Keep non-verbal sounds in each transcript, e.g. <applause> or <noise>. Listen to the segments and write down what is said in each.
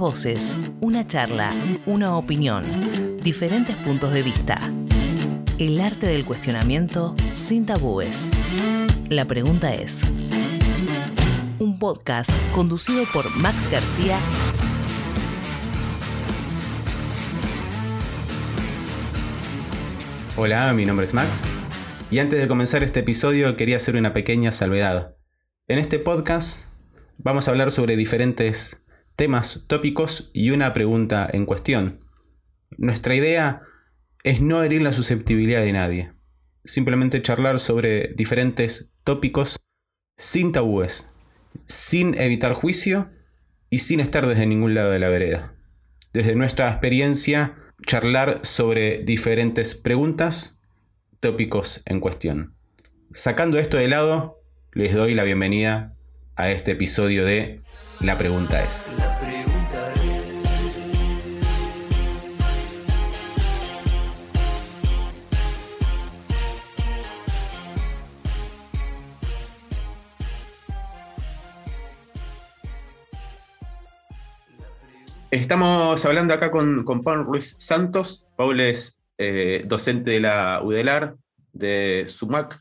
voces, una charla, una opinión, diferentes puntos de vista. El arte del cuestionamiento sin tabúes. La pregunta es, un podcast conducido por Max García Hola, mi nombre es Max. Y antes de comenzar este episodio quería hacer una pequeña salvedad. En este podcast vamos a hablar sobre diferentes temas, tópicos y una pregunta en cuestión. Nuestra idea es no herir la susceptibilidad de nadie. Simplemente charlar sobre diferentes tópicos sin tabúes, sin evitar juicio y sin estar desde ningún lado de la vereda. Desde nuestra experiencia, charlar sobre diferentes preguntas, tópicos en cuestión. Sacando esto de lado, les doy la bienvenida a este episodio de La pregunta es. Estamos hablando acá con, con Paul Ruiz Santos. Paul es eh, docente de la UDELAR, de SUMAC,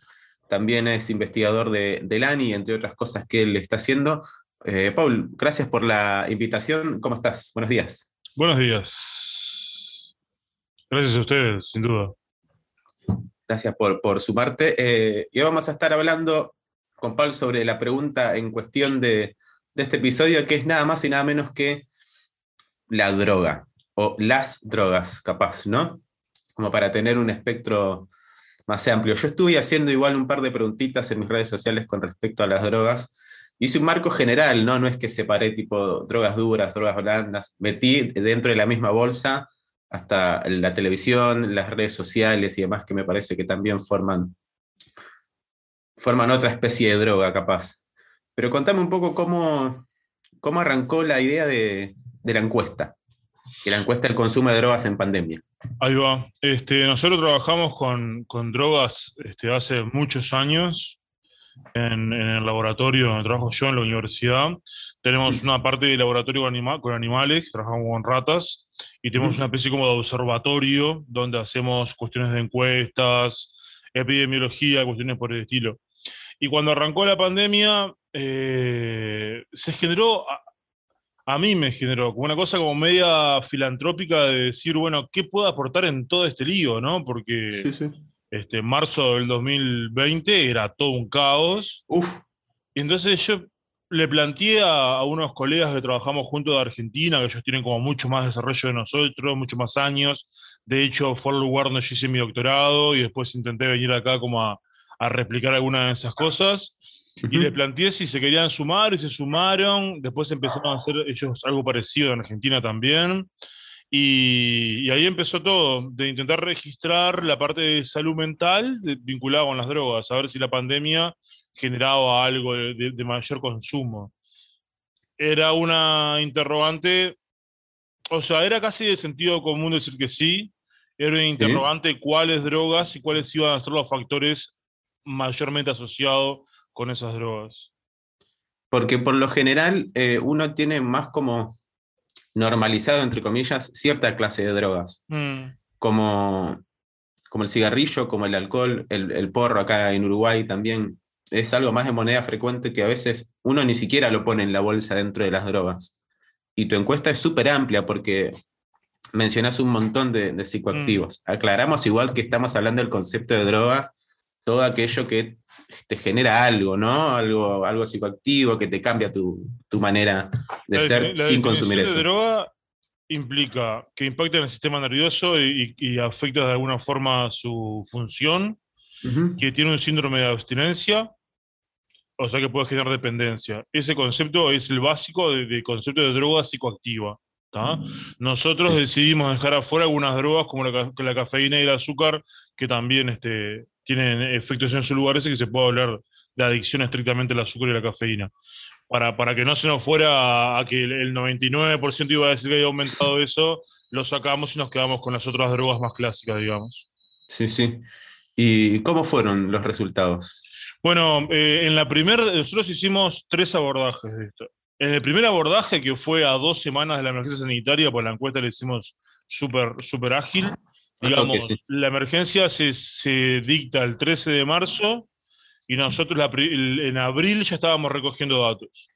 también es investigador de, del ANI, entre otras cosas que él está haciendo. Eh, Paul, gracias por la invitación. ¿Cómo estás? Buenos días. Buenos días. Gracias a ustedes, sin duda. Gracias por, por sumarte. Eh, y vamos a estar hablando con Paul sobre la pregunta en cuestión de, de este episodio, que es nada más y nada menos que la droga, o las drogas, capaz, ¿no? Como para tener un espectro más amplio. Yo estuve haciendo igual un par de preguntitas en mis redes sociales con respecto a las drogas. Hice un marco general, ¿no? No es que separé tipo drogas duras, drogas blandas. Metí dentro de la misma bolsa hasta la televisión, las redes sociales y demás que me parece que también forman, forman otra especie de droga, capaz. Pero contame un poco cómo, cómo arrancó la idea de, de la encuesta, que la encuesta del consumo de drogas en pandemia. Ahí va. Este, nosotros trabajamos con, con drogas este, hace muchos años en, en, el laboratorio donde trabajo yo en la universidad. Tenemos una parte de laboratorio con, anima, con animales, trabajamos con ratas, y tenemos una especie como de observatorio donde hacemos cuestiones de encuestas, epidemiología, cuestiones por el estilo. Y cuando arrancó la pandemia, eh, se generó, a mí me generó como una cosa como media filantrópica de decir, bueno, ¿qué puedo aportar en todo este lío, no? Porque Sí, sí. Este, marzo del 2020 era todo un caos. Uf, Y entonces yo le planteé a, unos colegas que trabajamos juntos de Argentina, que ellos tienen como mucho más desarrollo de nosotros, mucho más años. De hecho, fue el lugar donde yo hice mi doctorado y después intenté venir acá como a, a replicar algunas de esas cosas. Y ujú, le planteé si se querían sumar y se sumaron. Después empezaron a hacer ellos algo parecido en Argentina también. Y, y ahí empezó todo, de intentar registrar la parte de salud mental de- vinculada con las drogas, a ver si la pandemia generaba algo de, de- de mayor consumo. Era una interrogante, o sea, era casi de sentido común decir que sí. Era una interrogante cuáles drogas y cuáles iban a ser los factores mayormente asociados con esas drogas. Porque por lo general eh, uno tiene más como normalizado, entre comillas, cierta clase de drogas, Mm, como, como el cigarrillo, como el alcohol, el, el porro acá en Uruguay también es algo más de moneda frecuente que a veces uno ni siquiera lo pone en la bolsa dentro de las drogas. Y tu encuesta es súper amplia porque mencionas un montón de, de psicoactivos. Aclaramos igual que estamos hablando del concepto de drogas, todo aquello que te genera algo, ¿no? Algo, algo psicoactivo que te cambia tu, tu manera de La ser la sin consumir eso. de droga implica que impacta en el sistema nervioso y, y- afecta de alguna forma su función, que tiene un síndrome de abstinencia, o sea que puede generar dependencia. Ese concepto es el básico del de concepto de droga psicoactiva. ¿tá? Nosotros decidimos dejar afuera algunas drogas como la, la cafeína y el azúcar, que también este, tienen efectos en su lugar, ese que se puede hablar de adicción estrictamente al azúcar y la cafeína. Para, para que no se nos fuera a, a que el, el 99% iba a decir que había aumentado eso, lo sacamos y nos quedamos con las otras drogas más clásicas, digamos. Sí, sí. ¿Y cómo fueron los resultados? Bueno, eh, en la primera, nosotros hicimos tres abordajes de esto. En el primer abordaje, que fue a dos semanas de la emergencia sanitaria, por la encuesta le hicimos súper super ágil, digamos, la emergencia se, se, dicta el 13 de marzo y nosotros en abril ya estábamos recogiendo datos.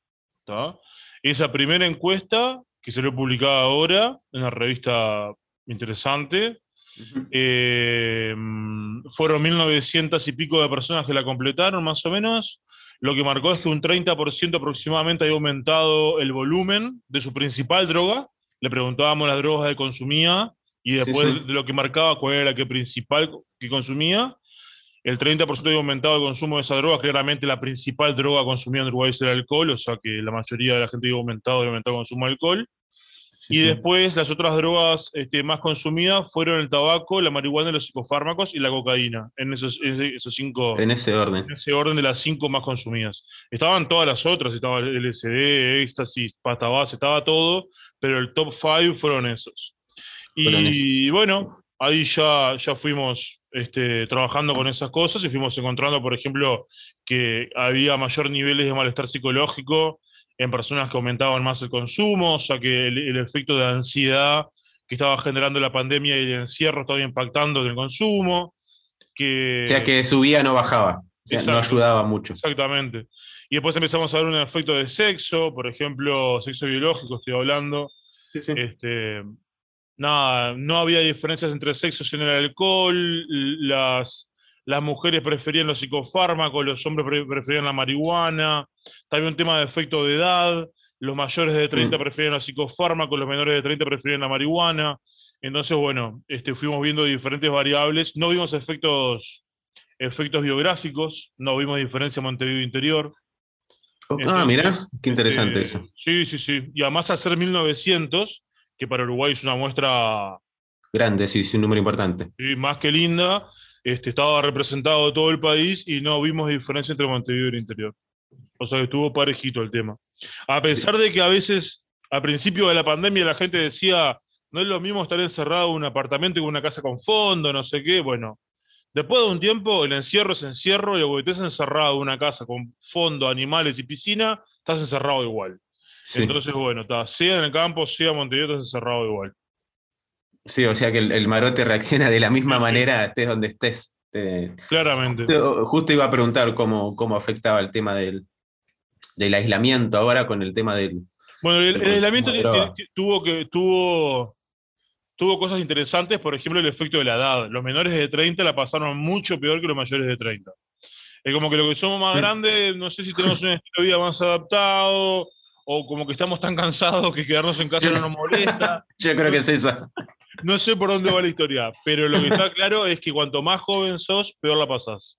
Esa primera encuesta, que se lo publicada ahora en una revista interesante, eh, fueron 1900 y pico de personas que la completaron, más o menos. Lo que marcó es que un 30% aproximadamente había aumentado el volumen de su principal droga. Le preguntábamos las drogas que consumía y después de lo que marcaba cuál era la que principal que consumía. El 30% había aumentado el consumo de esa droga. Claramente la principal droga consumida en Uruguay es el alcohol, o sea que la mayoría de la gente había aumentado, había aumentado el consumo de alcohol y después las otras drogas este, más consumidas fueron el tabaco, la marihuana, los psicofármacos y la cocaína. En esos, esos cinco. En ese orden. En ese orden de las cinco más consumidas. Estaban todas las otras, estaba el LSD, éxtasis, pasta base, estaba todo, pero el top five fueron esos. Y bueno, ahí ya, ya fuimos este, trabajando con esas cosas y fuimos encontrando, por ejemplo, que había mayor niveles de malestar psicológico en personas que aumentaban más el consumo, o sea que el, efecto de ansiedad que estaba generando la pandemia y el encierro estaba impactando en el consumo. Que, o sea que subía no bajaba, no ayudaba mucho. Exactamente. Y después empezamos a ver un efecto de sexo, por ejemplo, sexo biológico, estoy hablando. Este, nada, no había diferencias entre sexos en el alcohol, las, las mujeres preferían los psicofármacos, los hombres preferían la marihuana, también un tema de efecto de edad, los mayores de 30 mm. preferían los psicofármacos, los menores de 30 preferían la marihuana. Entonces, bueno, este, fuimos viendo diferentes variables, no vimos efectos, efectos biográficos, no vimos diferencia en Montevideo Interior. ah, mira, qué interesante este, eso. Sí, sí, sí. Y además al ser 1900, que para Uruguay es una muestra... Grande, sí, un número importante. Sí, más que linda este, estaba representado todo el país y no vimos diferencia entre Montevideo y el interior. O sea que estuvo parejito el tema. A pesar de que a veces, al principio de la pandemia, la gente decía, no es lo mismo estar encerrado en un apartamento que en una casa con fondo, no sé qué. Bueno, después de un tiempo, el encierro es encierro y cuando estés encerrado en una casa con fondo, animales y piscina, estás encerrado igual. Entonces, bueno, sea en el campo, en Montevideo, estás encerrado igual. Sí, o sea que el, marote reacciona de la misma manera, estés donde estés. Claramente. Justo, iba a preguntar cómo, cómo afectaba el tema del, del aislamiento ahora con el tema del. Bueno, el, aislamiento tuvo, que, tuvo, tuvo cosas interesantes, por ejemplo, el efecto de la edad. Los menores de 30 la pasaron mucho peor que los mayores de 30. Es como que lo que somos más grandes, no sé si tenemos un estilo de vida más adaptado, o como que estamos tan cansados que quedarnos en casa no nos molesta. <laughs> Yo creo que es esa. No sé por dónde va la historia, pero lo que está claro es que cuanto más joven sos, peor la pasás.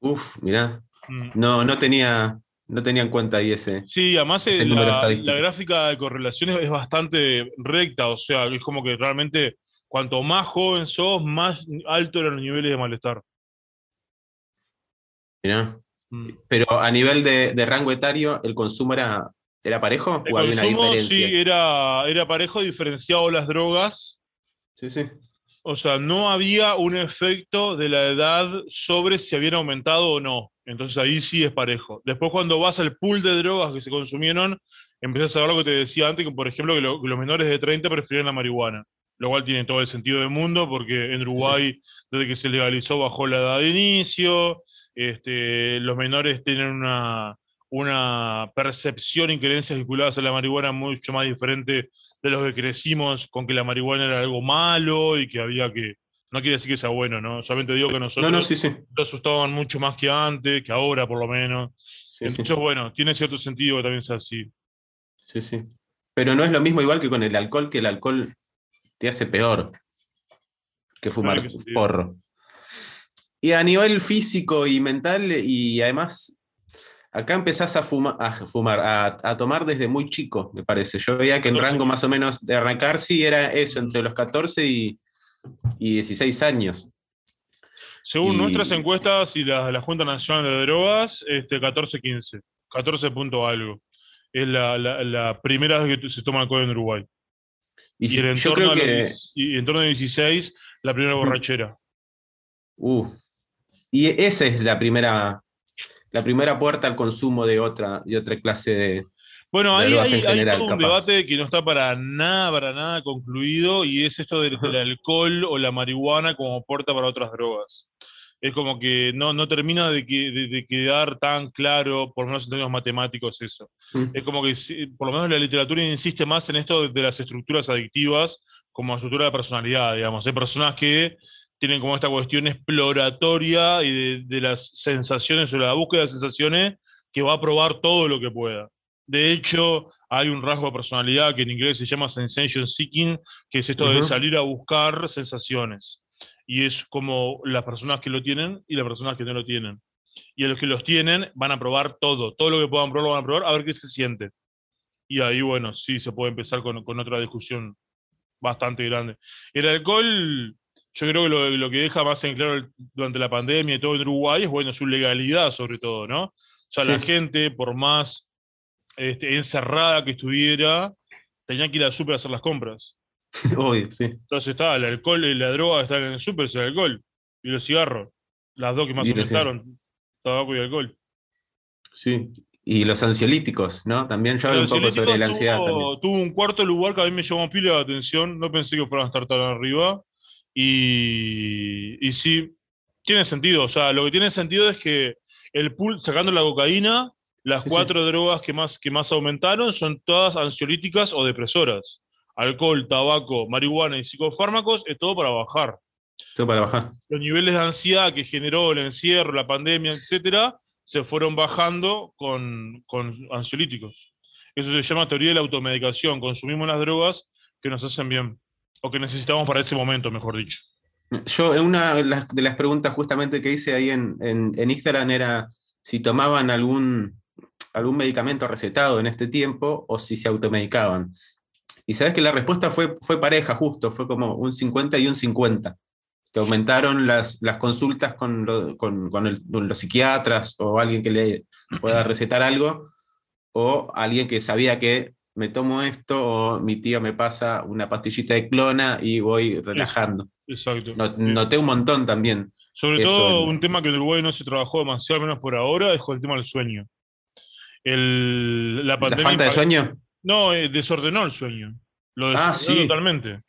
Uf, mirá. Mm. No, no tenía, no tenía en cuenta ahí ese. Sí, además eh, la, la, gráfica de correlaciones es bastante recta, o sea, es como que realmente cuanto más joven sos, más alto eran los niveles de malestar. Mirá. Mm. Pero a nivel de, de, rango etario, ¿el consumo era ¿Era parejo o había una diferencia? Sí, era, era parejo, diferenciado las drogas. Sí, sí. O sea, no había un efecto de la edad sobre si habían aumentado o no. Entonces ahí sí es parejo. Después cuando vas al pool de drogas que se consumieron, empiezas a ver lo que te decía antes, que por ejemplo que, los menores de 30 prefieren la marihuana. Lo cual tiene todo el sentido del mundo porque en Uruguay, desde que se legalizó, bajó la edad de inicio. Este, los menores tienen una, una percepción y creencias vinculadas a la marihuana mucho más diferente de los que crecimos con que la marihuana era algo malo y que había que. No quiere decir que sea bueno, ¿no? Solamente digo que nosotros no, sí, sí. nos asustaban mucho más que antes, que ahora por lo menos. Entonces, bueno, tiene cierto sentido que también sea así. Sí, sí. Pero no es lo mismo igual que con el alcohol, que el alcohol te hace peor que fumar porro. Y a nivel físico y mental, y además Acá empezás a, a fumar, a, tomar desde muy chico, me parece. Yo veía que el rango más o menos de arrancar sí era eso, entre los 14 y, 16 años. Según nuestras encuestas y las de la Junta Nacional de Drogas, este 14-15, 14 punto algo. Es la, primera vez que se toma alcohol en Uruguay. Y, en, torno que... y en torno a 16, la primera borrachera. Uh. Y esa es la primera la primera puerta al consumo de otra, de otra clase de, Bueno, ahí hay, en hay general, todo un capaz. debate que no está para nada, para nada concluido, y es esto del, del alcohol o la marihuana como puerta para otras drogas. Es como que no, no termina de, que- de- de quedar tan claro, por lo menos en términos matemáticos, eso. Mm. Es como que, por lo menos la literatura insiste más en esto de, de las estructuras adictivas como estructura de personalidad, digamos. Hay personas que tienen como esta cuestión exploratoria y de, de las sensaciones o la búsqueda de sensaciones que va a probar todo lo que pueda. De hecho, hay un rasgo de personalidad que en inglés se llama sensation seeking, que es esto de Ujú. salir a buscar sensaciones. Y es como las personas que lo tienen y las personas que no lo tienen. Y a los que los tienen van a probar todo, todo lo que puedan probar lo van a probar, a ver qué se siente. Y ahí, bueno, sí, se puede empezar con, con otra discusión bastante grande. El alcohol, yo creo que lo, lo que deja más en claro durante la pandemia y todo en Uruguay es, bueno, su legalidad sobre todo, ¿no? O sea, la Sí. gente, por más este, encerrada que estuviera, tenía que ir al súper a hacer las compras. <laughs> Obvio, sí. Entonces estaba el alcohol y la droga están en el súper, es el alcohol. Y los cigarros. Las dos que más aumentaron, tabaco y alcohol. Sí. Y los ansiolíticos, ¿no? También yo hablo un poco sobre la ansiedad tuvo, también. tuvo un cuarto lugar que a mí me llamó pila de atención. No pensé que fueran a estar tan arriba. Y, y sí, tiene sentido. O sea, lo que tiene sentido es que el pool, sacando la cocaína, las Sí, sí. cuatro drogas que más, que más aumentaron son todas ansiolíticas o depresoras. Alcohol, tabaco, marihuana y psicofármacos es todo para bajar. Todo para bajar. Los niveles de ansiedad que generó el encierro, la pandemia, etcétera, se fueron bajando con, con ansiolíticos. Eso se llama teoría de la automedicación. Consumimos las drogas que nos hacen bien. O que necesitamos para ese momento, mejor dicho. Yo, una de las, de las preguntas justamente que hice ahí en, en- en Instagram era si tomaban algún, algún medicamento recetado en este tiempo o si se automedicaban. Y sabes que la respuesta fue, fue pareja, justo, fue como un 50 y un 50, que aumentaron las, las consultas con, lo- con- con el- con los psiquiatras o alguien que le pueda recetar algo, o alguien que sabía que me tomo esto o mi tío me pasa una pastillita de clona y voy relajando. Exacto. Noté un montón también. Sobre todo, un tema que en Uruguay no se trabajó demasiado, al menos por ahora, es con el tema del sueño. El, la ¿La pandemia falta de sueño? No, eh, desordenó el sueño. Lo Ah, desordenó sí. totalmente.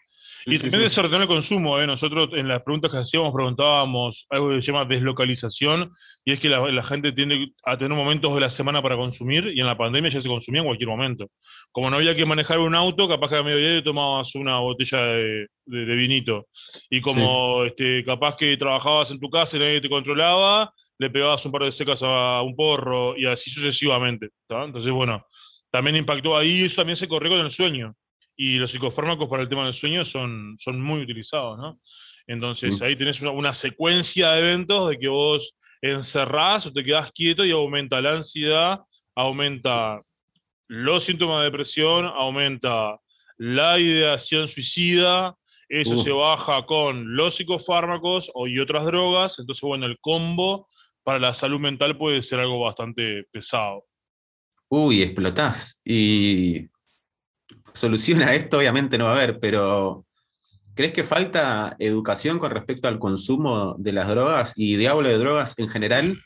Sí, Y sí, también desordenó el consumo. ¿eh? Nosotros en las preguntas que hacíamos preguntábamos algo que se llama deslocalización, y es que la, la gente tiende a tener momentos de la semana para consumir, y en la pandemia ya se consumía en cualquier momento. Como no había que manejar un auto, capaz que a mediodía tomabas una botella de, de- de vinito. Y como este, capaz que trabajabas en tu casa y nadie te controlaba, le pegabas un par de secas a un porro, y así sucesivamente. ¿tá? Entonces, bueno, también impactó ahí, y eso también se corrió con el sueño y los psicofármacos para el tema del sueño son, son muy utilizados, ¿no? Entonces Sí. ahí tenés una, una secuencia de eventos de que vos encerrás o te quedás quieto y aumenta la ansiedad, aumenta los síntomas de depresión, aumenta la ideación suicida, eso Uh. se baja con los psicofármacos y otras drogas, entonces bueno, el combo para la salud mental puede ser algo bastante pesado. Uy, explotás. Y solución a <laughs> esto obviamente no va a haber, pero ¿crees que falta educación con respecto al consumo de las drogas y de hablo de drogas en general?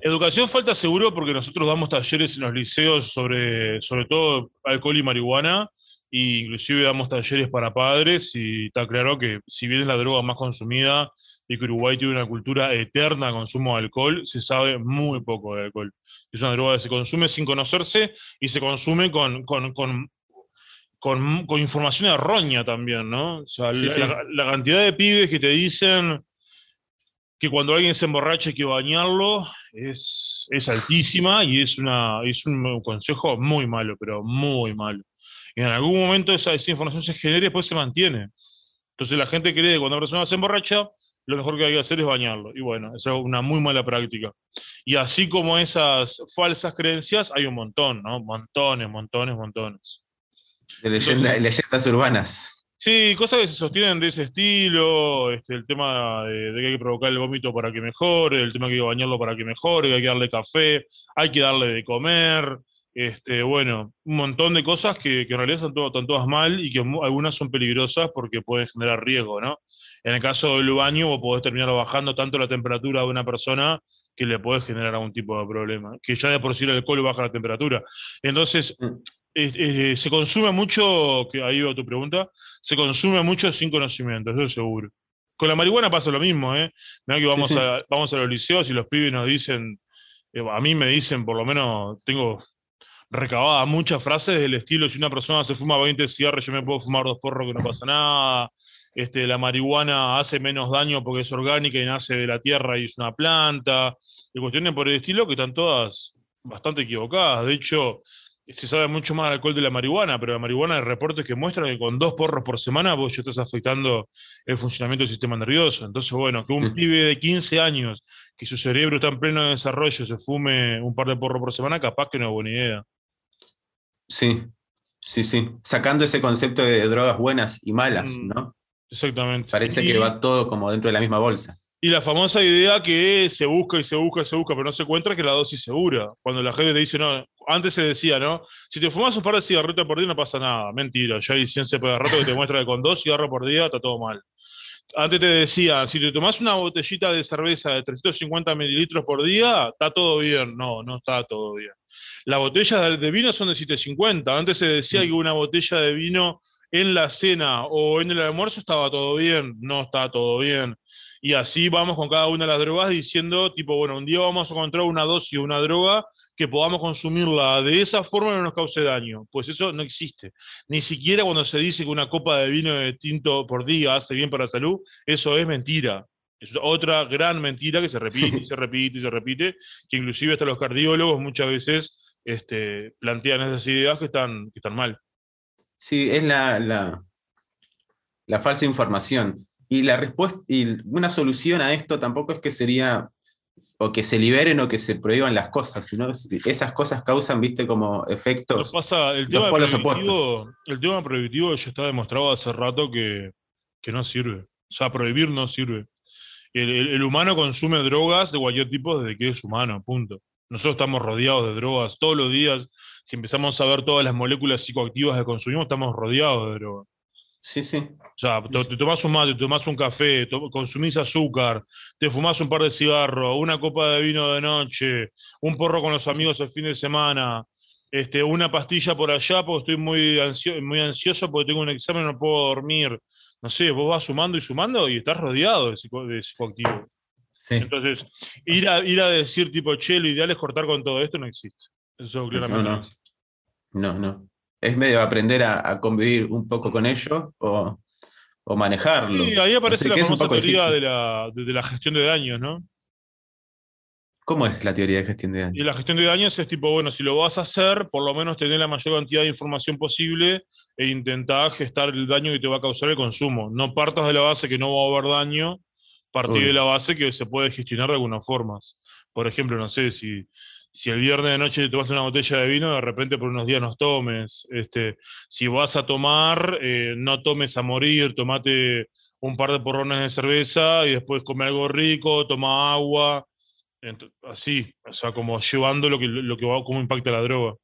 Educación falta seguro porque nosotros damos talleres en los liceos sobre, sobre todo alcohol y marihuana, e inclusive damos talleres para padres y está claro que si bien es la droga más consumida y que Uruguay tiene una cultura eterna de consumo de alcohol, se sabe muy poco de alcohol. Es una droga que se consume sin conocerse y se consume con, con, con, con, con información errónea también, ¿no? O sea, Sí, la, sí. la- la cantidad de pibes que te dicen que cuando alguien se emborracha hay que bañarlo es, es altísima y es, una, es un consejo muy malo, pero muy malo. Y en algún momento esa, esa información se genera y después se mantiene. Entonces la gente cree que cuando una persona se emborracha, lo mejor que hay que hacer es bañarlo. Y bueno, esa es una muy mala práctica. Y así como esas falsas creencias, hay un montón, ¿no? Montones, montones, montones. De leyenda- Entonces- leyendas urbanas. Sí, cosas que se sostienen de ese estilo, este, el tema de, de que hay que provocar el vómito para que mejore, el tema que hay que bañarlo para que mejore, que hay que darle café, hay que darle de comer, este, bueno, un montón de cosas que, que en realidad están, todo- están todas mal y que algunas son peligrosas porque pueden generar riesgo, ¿no? En el caso del baño, vos podés terminar bajando tanto la temperatura de una persona que le podés generar algún tipo de problema, que ya de por sí el alcohol baja la temperatura. Entonces, se consume mucho, que ahí va tu pregunta, se consume mucho sin conocimiento, eso seguro. Con la marihuana pasa lo mismo, ¿eh? que vamos, A, vamos a los liceos y los pibes nos dicen, eh, a mí me dicen, por lo menos, tengo recabada muchas frases del estilo, si una persona se fuma 20 cigarros, yo me puedo fumar dos porros que no pasa nada. Este, la marihuana hace menos daño porque es orgánica y nace de la tierra y es una planta. Y cuestiones por el estilo que están todas bastante equivocadas. De hecho, se sabe mucho más del alcohol de la marihuana, pero la marihuana hay reportes que muestran que con dos porros por semana vos ya estás afectando el funcionamiento del sistema nervioso. Entonces, bueno, que un pibe de 15 años, que su cerebro está en pleno desarrollo, se fume un par de porros por semana, capaz que no es buena idea. Sí, sí, sí. Sacando ese concepto de drogas buenas y malas, mm, ¿no? Exactamente. Parece que va todo como dentro de la misma bolsa. Y la famosa idea que se busca y se busca y se busca, pero no se encuentra que la dosis segura. Cuando la gente te dice, no, antes se decía, ¿no? Si te fumas un par de cigarritos por día no pasa nada. Mentira, ya hay ciencia de rato que te muestra que con dos cigarros por día está todo mal. Antes te decía, si te tomas una botellita de cerveza de 350 mililitros por día, está todo bien. No, no está todo bien. Las botellas de vino son de 750. Antes se decía que una botella de vino en la cena o en el almuerzo estaba todo bien. No está todo bien y así vamos con cada una de las drogas diciendo, tipo, bueno, un día vamos a encontrar una dosis de una droga que podamos consumirla de esa forma no nos cause daño. Pues eso no existe. Ni siquiera cuando se dice que una copa de vino de tinto por día hace bien para la salud, eso es mentira. Es otra gran mentira que se repite y se repite y se repite, que inclusive hasta los cardiólogos muchas veces este, plantean esas ideas que están, que están mal. Sí, es la, la, la falsa información. Y la respuesta, y una solución a esto tampoco es que sería o que se liberen o que se prohíban las cosas, sino esas cosas causan, viste, como efectos. Pasa, el, tema prohibitivo, el tema prohibitivo ya está demostrado hace rato que, no sirve. O sea, prohibir no sirve. El, humano consume drogas de cualquier tipo desde que es humano, punto. Nosotros estamos rodeados de drogas todos los días. Si empezamos a ver todas las moléculas psicoactivas que consumimos, estamos rodeados de drogas. Sí, sí. O sea, te, tomás un mate, te tomás un café, consumís azúcar, te fumás un par de cigarros, una copa de vino de noche, un porro con los amigos el fin de semana, este, una pastilla por allá porque estoy muy, muy ansioso porque tengo un examen y no puedo dormir. No sé, vos vas sumando y sumando y estás rodeado de, psicoactivo. Sí. Entonces, ir a, ir a decir tipo, che, lo ideal es cortar con todo esto no existe. Eso claramente no. No, no. no es medio aprender a, convivir un poco con ello o, manejarlo. Sí, ahí aparece la famosa teoría de la, gestión de daños, ¿no? ¿Cómo es la teoría de gestión de daños? Y la gestión de daños es tipo, bueno, si lo vas a hacer, por lo menos tener la mayor cantidad de información posible e intentar gestar el daño que te va a causar el consumo. No partas de la base que no va a haber daño, partir de la base que se puede gestionar de algunas formas. Por ejemplo, no sé, si, si el viernes de noche te tomaste una botella de vino, de repente por unos días no tomes. Este, si vas a tomar, eh, no tomes a morir, tomate un par de porrones de cerveza y después come algo rico, toma agua. así, o sea, como llevando lo que, lo que va, cómo impacta la droga.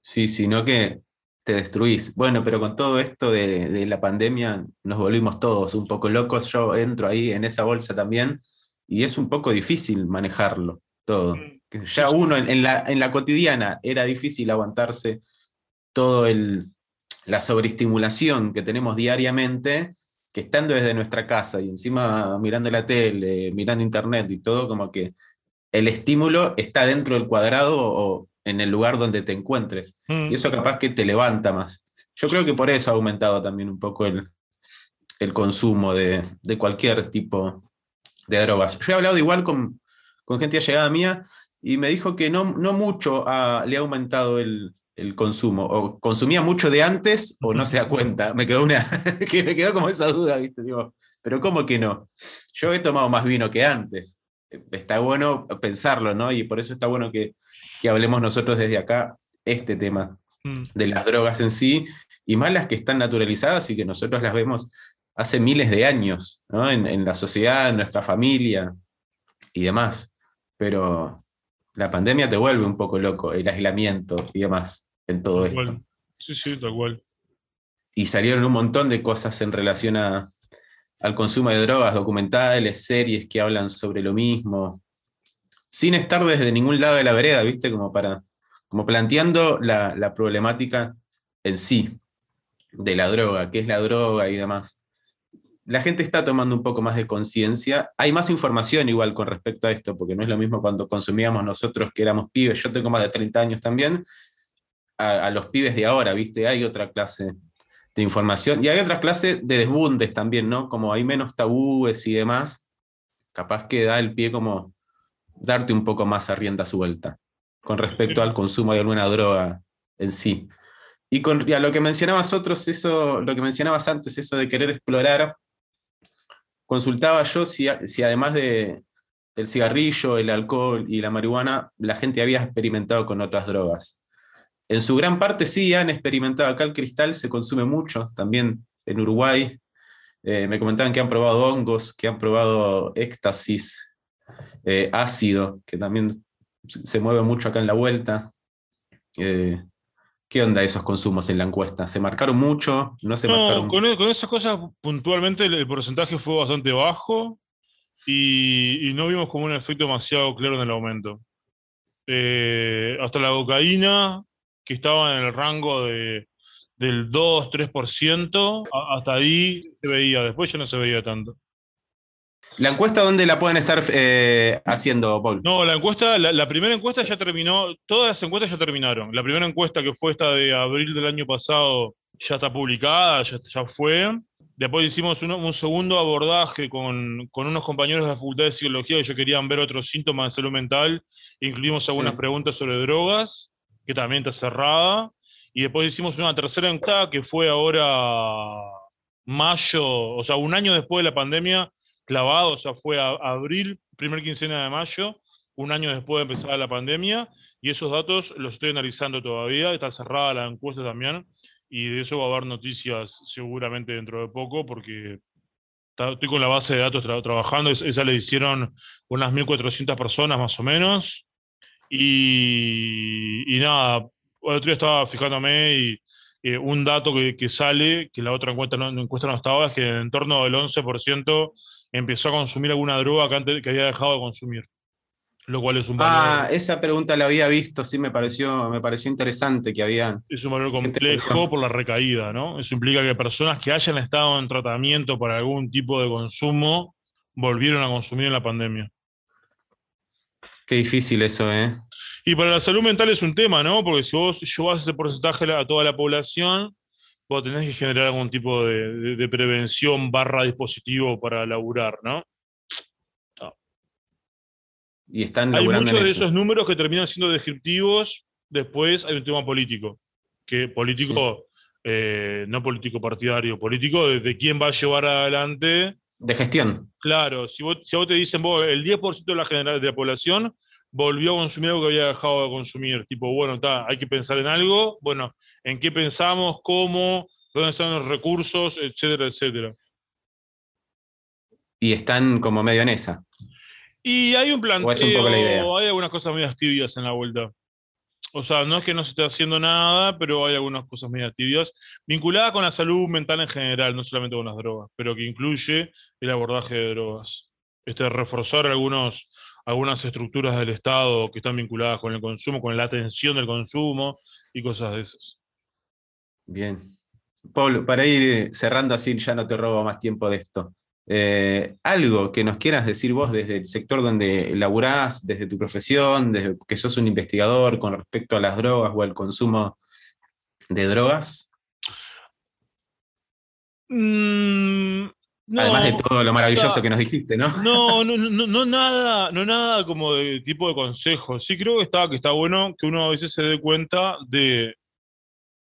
Sí, sino que te destruís. Bueno, pero con todo esto de, de, la pandemia nos volvimos todos un poco locos. Yo entro ahí en esa bolsa también y es un poco difícil manejarlo todo. Mm ya uno en, la, en la cotidiana era difícil aguantarse todo el, la sobreestimulación que tenemos diariamente, que estando desde nuestra casa y encima mirando la tele, mirando internet y todo, como que el estímulo está dentro del cuadrado o en el lugar donde te encuentres. Mm. Y eso capaz que te levanta más. Yo creo que por eso ha aumentado también un poco el, el consumo de, de, cualquier tipo de drogas. Yo he hablado igual con, con gente allegada mía y me dijo que no, no mucho le ha aumentado el, consumo. O consumía mucho de antes o no se da cuenta. <laughs> Me quedó, una, <laughs> que me quedó como esa duda, ¿viste? Digo, pero ¿cómo que no? Yo he tomado más vino que antes. Está bueno pensarlo, ¿no? Y por eso está bueno que, que hablemos nosotros desde acá este tema mm. de las drogas en sí, y más las que están naturalizadas y que nosotros las vemos hace miles de años, ¿no? en, en la sociedad, en nuestra familia y demás. Pero la pandemia te vuelve un poco loco, el aislamiento y demás en todo esto. Sí, sí, tal cual. Y salieron un montón de cosas en relación al consumo de drogas, documentales, series que hablan sobre lo mismo. sin estar desde ningún lado de la vereda, ¿viste? Como para, como planteando la, problemática en sí de la droga, qué es la droga y demás. La gente está tomando un poco más de conciencia. Hay más información igual con respecto a esto, porque no es lo mismo cuando consumíamos nosotros que éramos pibes. Yo tengo más de 30 años también. A, a los pibes de ahora, ¿viste? Hay otra clase de información. Y hay otras clases de desbundes también, ¿no? Como hay menos tabúes y demás, capaz que da el pie como darte un poco más a rienda suelta con respecto al consumo de alguna droga en sí. Y, con, a lo que mencionabas otros, eso, lo que mencionabas antes, eso de querer explorar, consultaba yo si, si además de, del cigarrillo, el alcohol y la marihuana, la gente había experimentado con otras drogas. En su gran parte sí han experimentado. Acá el cristal se consume mucho, también en Uruguay. Eh, me comentaban que han probado hongos, que han probado éxtasis, eh, ácido, que también se mueve mucho acá en la vuelta. Eh, ¿Qué onda esos consumos en la encuesta? ¿Se marcaron mucho? ¿No se marcaron? Con, e, con, esas cosas puntualmente el, porcentaje fue bastante bajo y, no vimos como un efecto demasiado claro en el aumento. hasta la cocaína que estaba en el rango de, del 2-3%, hasta ahí se veía, después ya no se veía tanto. ¿La encuesta dónde la pueden estar eh, haciendo, Paul? No, la encuesta, la, primera encuesta ya terminó, todas las encuestas ya terminaron. La primera encuesta que fue esta de abril del año pasado ya está publicada, ya, ya fue. Después hicimos un, segundo abordaje con, con, unos compañeros de la Facultad de Psicología que ya querían ver otros síntomas de salud mental. Incluimos algunas preguntas sobre drogas que también está cerrada. Y después hicimos una tercera encuesta que fue ahora mayo, o sea, un año después de la pandemia, clavado, o sea, fue a, abril, primer quincena de mayo, un año después de empezar la pandemia, y esos datos los estoy analizando todavía, está cerrada la encuesta también, y de eso va a haber noticias seguramente dentro de poco, porque estoy con la base de datos trabajando, esa le hicieron unas 1.400 personas más o menos, y, nada, el otro día estaba fijándome y un dato que, sale, que la otra encuesta no, encuesta no estaba, es que en torno del 11% empezó a consumir alguna droga que, antes, que había dejado de consumir. Lo cual es un valor. Ah, esa pregunta la había visto, sí, me pareció, me pareció interesante que habían. Es un valor complejo por la recaída, ¿no? Eso implica que personas que hayan estado en tratamiento para algún tipo de consumo volvieron a consumir en la pandemia. Qué difícil eso, ¿eh? Y para la salud mental es un tema, ¿no? Porque si vos llevas ese porcentaje a toda la población, vos tenés que generar algún tipo de, prevención barra dispositivo para laburar, ¿no? Y están Hay muchos de esos números que terminan siendo descriptivos. Después hay un tema político, que político, eh, no político partidario, político de, quién va a llevar adelante de gestión. Claro, si vos, si vos te dicen, vos, el 10% de la, general, de la población volvió a consumir algo que había dejado de consumir, tipo, bueno, está, hay que pensar en algo, bueno, en qué pensamos, cómo, dónde están los recursos, etcétera, etcétera. Y están como medio en esa. Y hay un planteo, hay algunas cosas medio tibias en la vuelta. O sea, no es que no se esté haciendo nada, pero hay algunas cosas medio tibias vinculadas con la salud mental en general, no solamente con las drogas, pero que incluye el abordaje de drogas. Este, reforzar algunos, algunas estructuras del Estado que están vinculadas con el consumo, con la atención del consumo y cosas de esas. Bien. Paul, para ir cerrando así, ya no te robo más tiempo de esto. Eh, algo que nos quieras decir vos desde el sector donde laburás, desde tu profesión, desde que sos un investigador con respecto a las drogas o al consumo de drogas. Mm, Además de todo lo maravilloso que nos dijiste, ¿no? No, no, no, no, nada, no nada como de tipo de consejo. Sí creo que está, que está bueno que uno a veces se dé cuenta de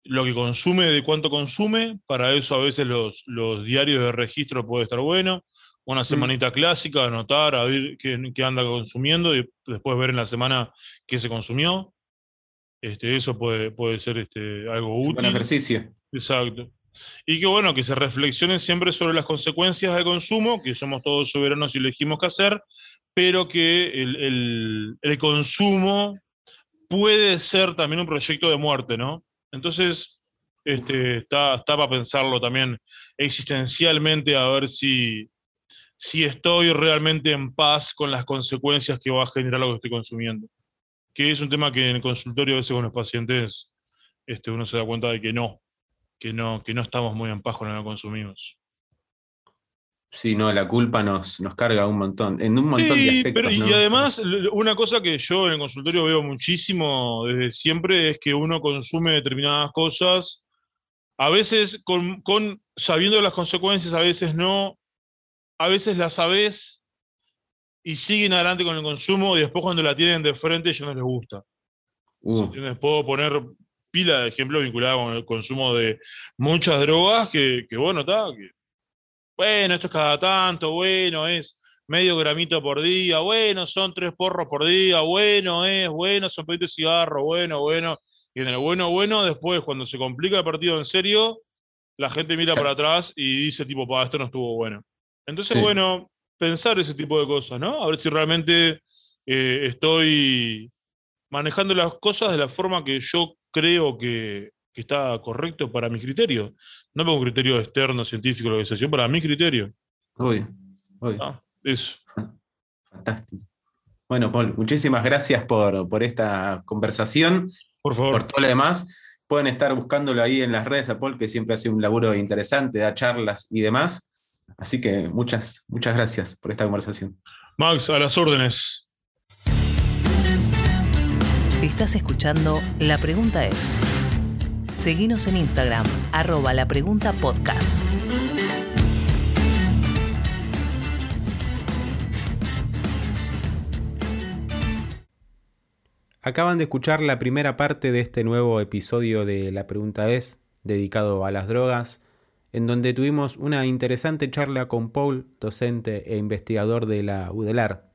lo que consume, de cuánto consume. Para eso a veces los, los diarios de registro puede estar bueno. Una mm. semanita clásica, anotar, a ver qué, anda consumiendo y después ver en la semana qué se consumió. Este, eso puede, puede ser este, algo útil. Un ejercicio. Exacto. Y que bueno, que se reflexione siempre sobre las consecuencias del consumo, que somos todos soberanos y elegimos qué hacer, pero que el, el consumo puede ser también un proyecto de muerte, ¿no? Entonces, este, está, está para pensarlo también existencialmente, a ver si, si estoy realmente en paz con las consecuencias que va a generar lo que estoy consumiendo. Que es un tema que en el consultorio a veces con los pacientes este, uno se da cuenta de que no, que no, que no estamos muy en paz con lo que consumimos. Sí, no, la culpa nos, nos carga un montón, en un montón de aspectos. Y además, una cosa que yo en el consultorio veo muchísimo desde siempre es que uno consume determinadas cosas, a veces con, con sabiendo las consecuencias, a veces no, a veces las sabes y siguen adelante con el consumo y después cuando la tienen de frente ya no les gusta. Uh. Puedo poner pila de ejemplos vinculados con el consumo de muchas drogas que, que bueno, está, que bueno, esto es cada tanto, bueno, es medio gramito por día, bueno, son tres porros por día, bueno, es, bueno, son peditos de cigarro, bueno, bueno. Y en el bueno, bueno, después, cuando se complica el partido en serio, la gente mira para atrás y dice, tipo, pa, esto no estuvo bueno. Entonces, bueno, pensar ese tipo de cosas, ¿no? A ver si realmente eh, estoy manejando las cosas de la forma que yo creo que, que está correcto para mi criterio. No pongo un criterio externo, científico, lo que sea, para mi criterio. Uy, uy. Ah, eso. Fantástico. Bueno, Paul, muchísimas gracias por, por, esta conversación. Por favor. Por todo lo demás. Pueden estar buscándolo ahí en las redes a Paul, que siempre hace un laburo interesante, da charlas y demás. Así que muchas, muchas gracias por esta conversación. Max, a las órdenes. Estás escuchando La Pregunta es. Seguinos en Instagram, arroba. Acaban de escuchar la primera parte de este nuevo episodio de La Pregunta es, dedicado a las drogas, en donde tuvimos una interesante charla con Paul, docente e investigador de la UDELAR,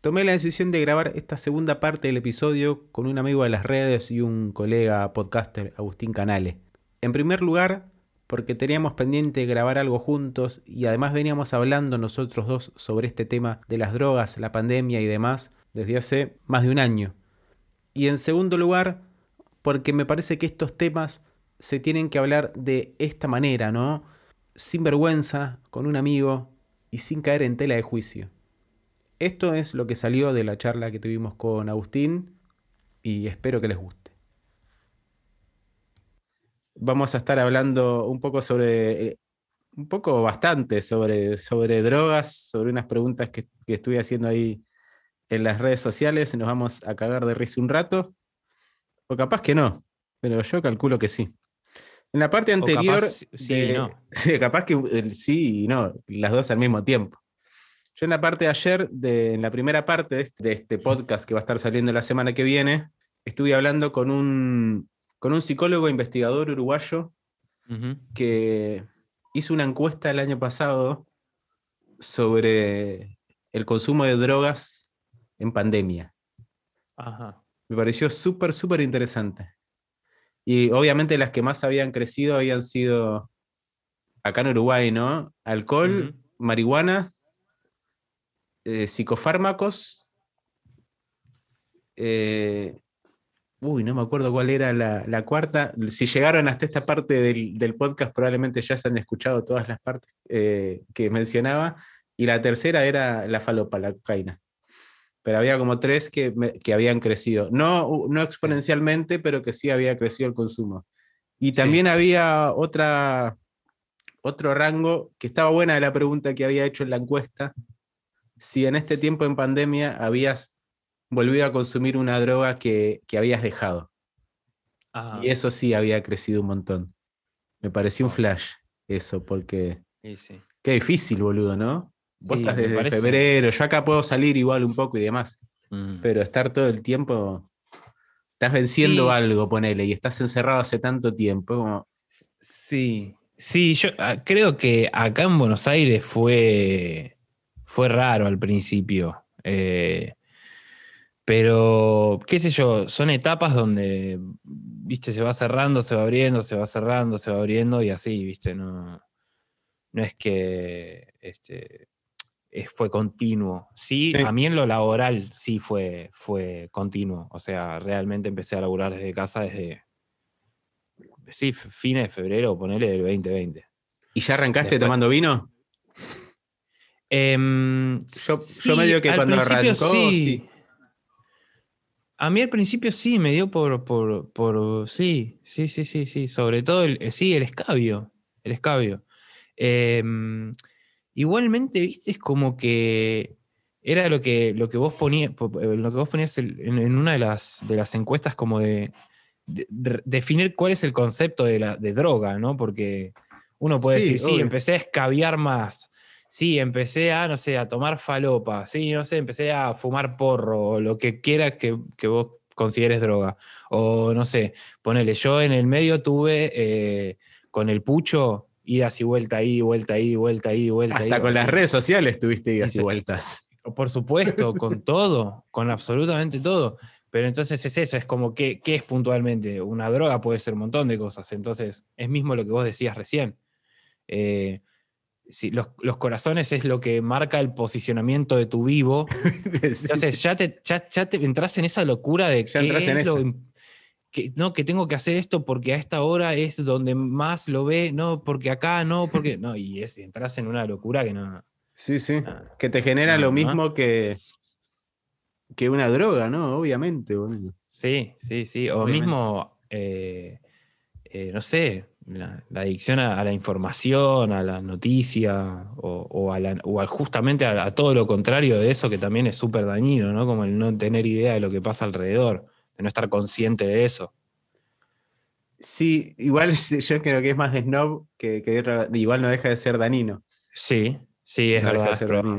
Tomé la decisión de grabar esta segunda parte del episodio con un amigo de las redes y un colega podcaster, Agustín Canale. En primer lugar, porque teníamos pendiente grabar algo juntos y además veníamos hablando nosotros dos sobre este tema de las drogas, la pandemia y demás desde hace más de un año. Y en segundo lugar, porque me parece que estos temas se tienen que hablar de esta manera, ¿no? Sin vergüenza, con un amigo y sin caer en tela de juicio. Esto es lo que salió de la charla que tuvimos con Agustín y espero que les guste. Vamos a estar hablando un poco sobre, eh, un poco bastante sobre, sobre drogas, sobre unas preguntas que, que estuve haciendo ahí en las redes sociales. Nos vamos a cagar de risa un rato. O capaz que no, pero yo calculo que sí. En la parte anterior, sí, no. <laughs> capaz que sí y no, las dos al mismo tiempo. Yo en la parte de ayer, de, en la primera parte este, de este, podcast que va a estar saliendo la semana que viene, estuve hablando con un, con un psicólogo investigador uruguayo que hizo una encuesta el año pasado sobre el consumo de drogas en pandemia. Me pareció súper, súper interesante. Y obviamente las que más habían crecido habían sido acá en Uruguay, ¿no? Alcohol, marihuana eh, psicofármacos. Eh, uy, no me acuerdo cuál era la, cuarta. Si llegaron hasta esta parte del, podcast, probablemente ya se han escuchado todas las partes eh, que mencionaba. Y la tercera era la falopa, la cocaína. Pero había como tres que, habían crecido. No, no exponencialmente, pero que sí había crecido el consumo. Y también había otra, otro rango que estaba buena de la pregunta que había hecho en la encuesta, si en este tiempo en pandemia habías volvido a consumir una droga que, habías dejado. Y eso sí había crecido un montón. Me pareció un flash eso, porque... Qué difícil, boludo, ¿no? Vos estás desde febrero, yo acá puedo salir igual un poco y demás. Mm. Pero estar todo el tiempo... Estás venciendo algo, ponele, y estás encerrado hace tanto tiempo. Sí, sí, yo ah, creo que acá en Buenos Aires fue fue raro al principio. Eh, pero, qué sé yo, son etapas donde, viste, se va cerrando, se va abriendo, se va cerrando, se va abriendo y así, viste, no, no es que este, fue continuo. Sí, a mí en lo laboral sí fue, fue continuo. O sea, realmente empecé a laburar desde casa desde, sí, fines de febrero, ponele del 2020. ¿Y ya arrancaste tomando vino? Em, Yo, yo sí, medio que cuando arrancó, sí. A mí al principio sí, me dio por, por, por- sí, sí, sí, sí, sí, sobre todo el, eh, sí, el escabio, el escabio. Em, igualmente, viste, es como que era lo que, lo que vos ponías, lo que vos ponías en, una de las, de las encuestas como de, de- de definir cuál es el concepto de, la, de droga, ¿no? Porque uno puede Sí, decir, sí, empecé a escabiar más, sí, empecé a, no sé, a tomar falopa, sí, no sé, empecé a fumar porro, o lo que quieras que, que vos consideres droga. O no sé, ponele, yo en el medio tuve eh, con el pucho idas y vuelta ahí, vuelta ahí, vuelta ahí, vuelta ahí. Hasta con o las redes sociales tuviste idas y Dice- vueltas. <laughs> Por supuesto, con <laughs> todo, con absolutamente todo. Pero entonces es eso, es como que, ¿qué es puntualmente? Una droga puede ser un montón de cosas. Entonces es mismo lo que vos decías recién. Eh, si los, los corazones es lo que marca el posicionamiento de tu vivo. <laughs> Entonces ya te, ya, ya te entras en esa locura de Ya qué entras en lo que, no, que tengo que hacer esto porque a esta hora es donde más lo ve, no, porque acá no, porque. No, y es, entras en una locura que no. Sí, sí. Ah. Que te genera No, lo no. mismo que, que una droga, ¿no? Obviamente. boludo. Sí, sí, sí. O Obviamente. mismo, eh, eh, no sé, la, la adicción a, a la información, a la noticia, o, o a la- o a justamente a, a todo lo contrario de eso, que también es súper dañino, ¿no? Como el no tener idea de lo que pasa alrededor, de no estar consciente de eso. Sí, igual <laughs> yo creo que es más de snob que, que de otra- Igual no deja de ser danino. Sí, sí, es No deja verdad. de ser. No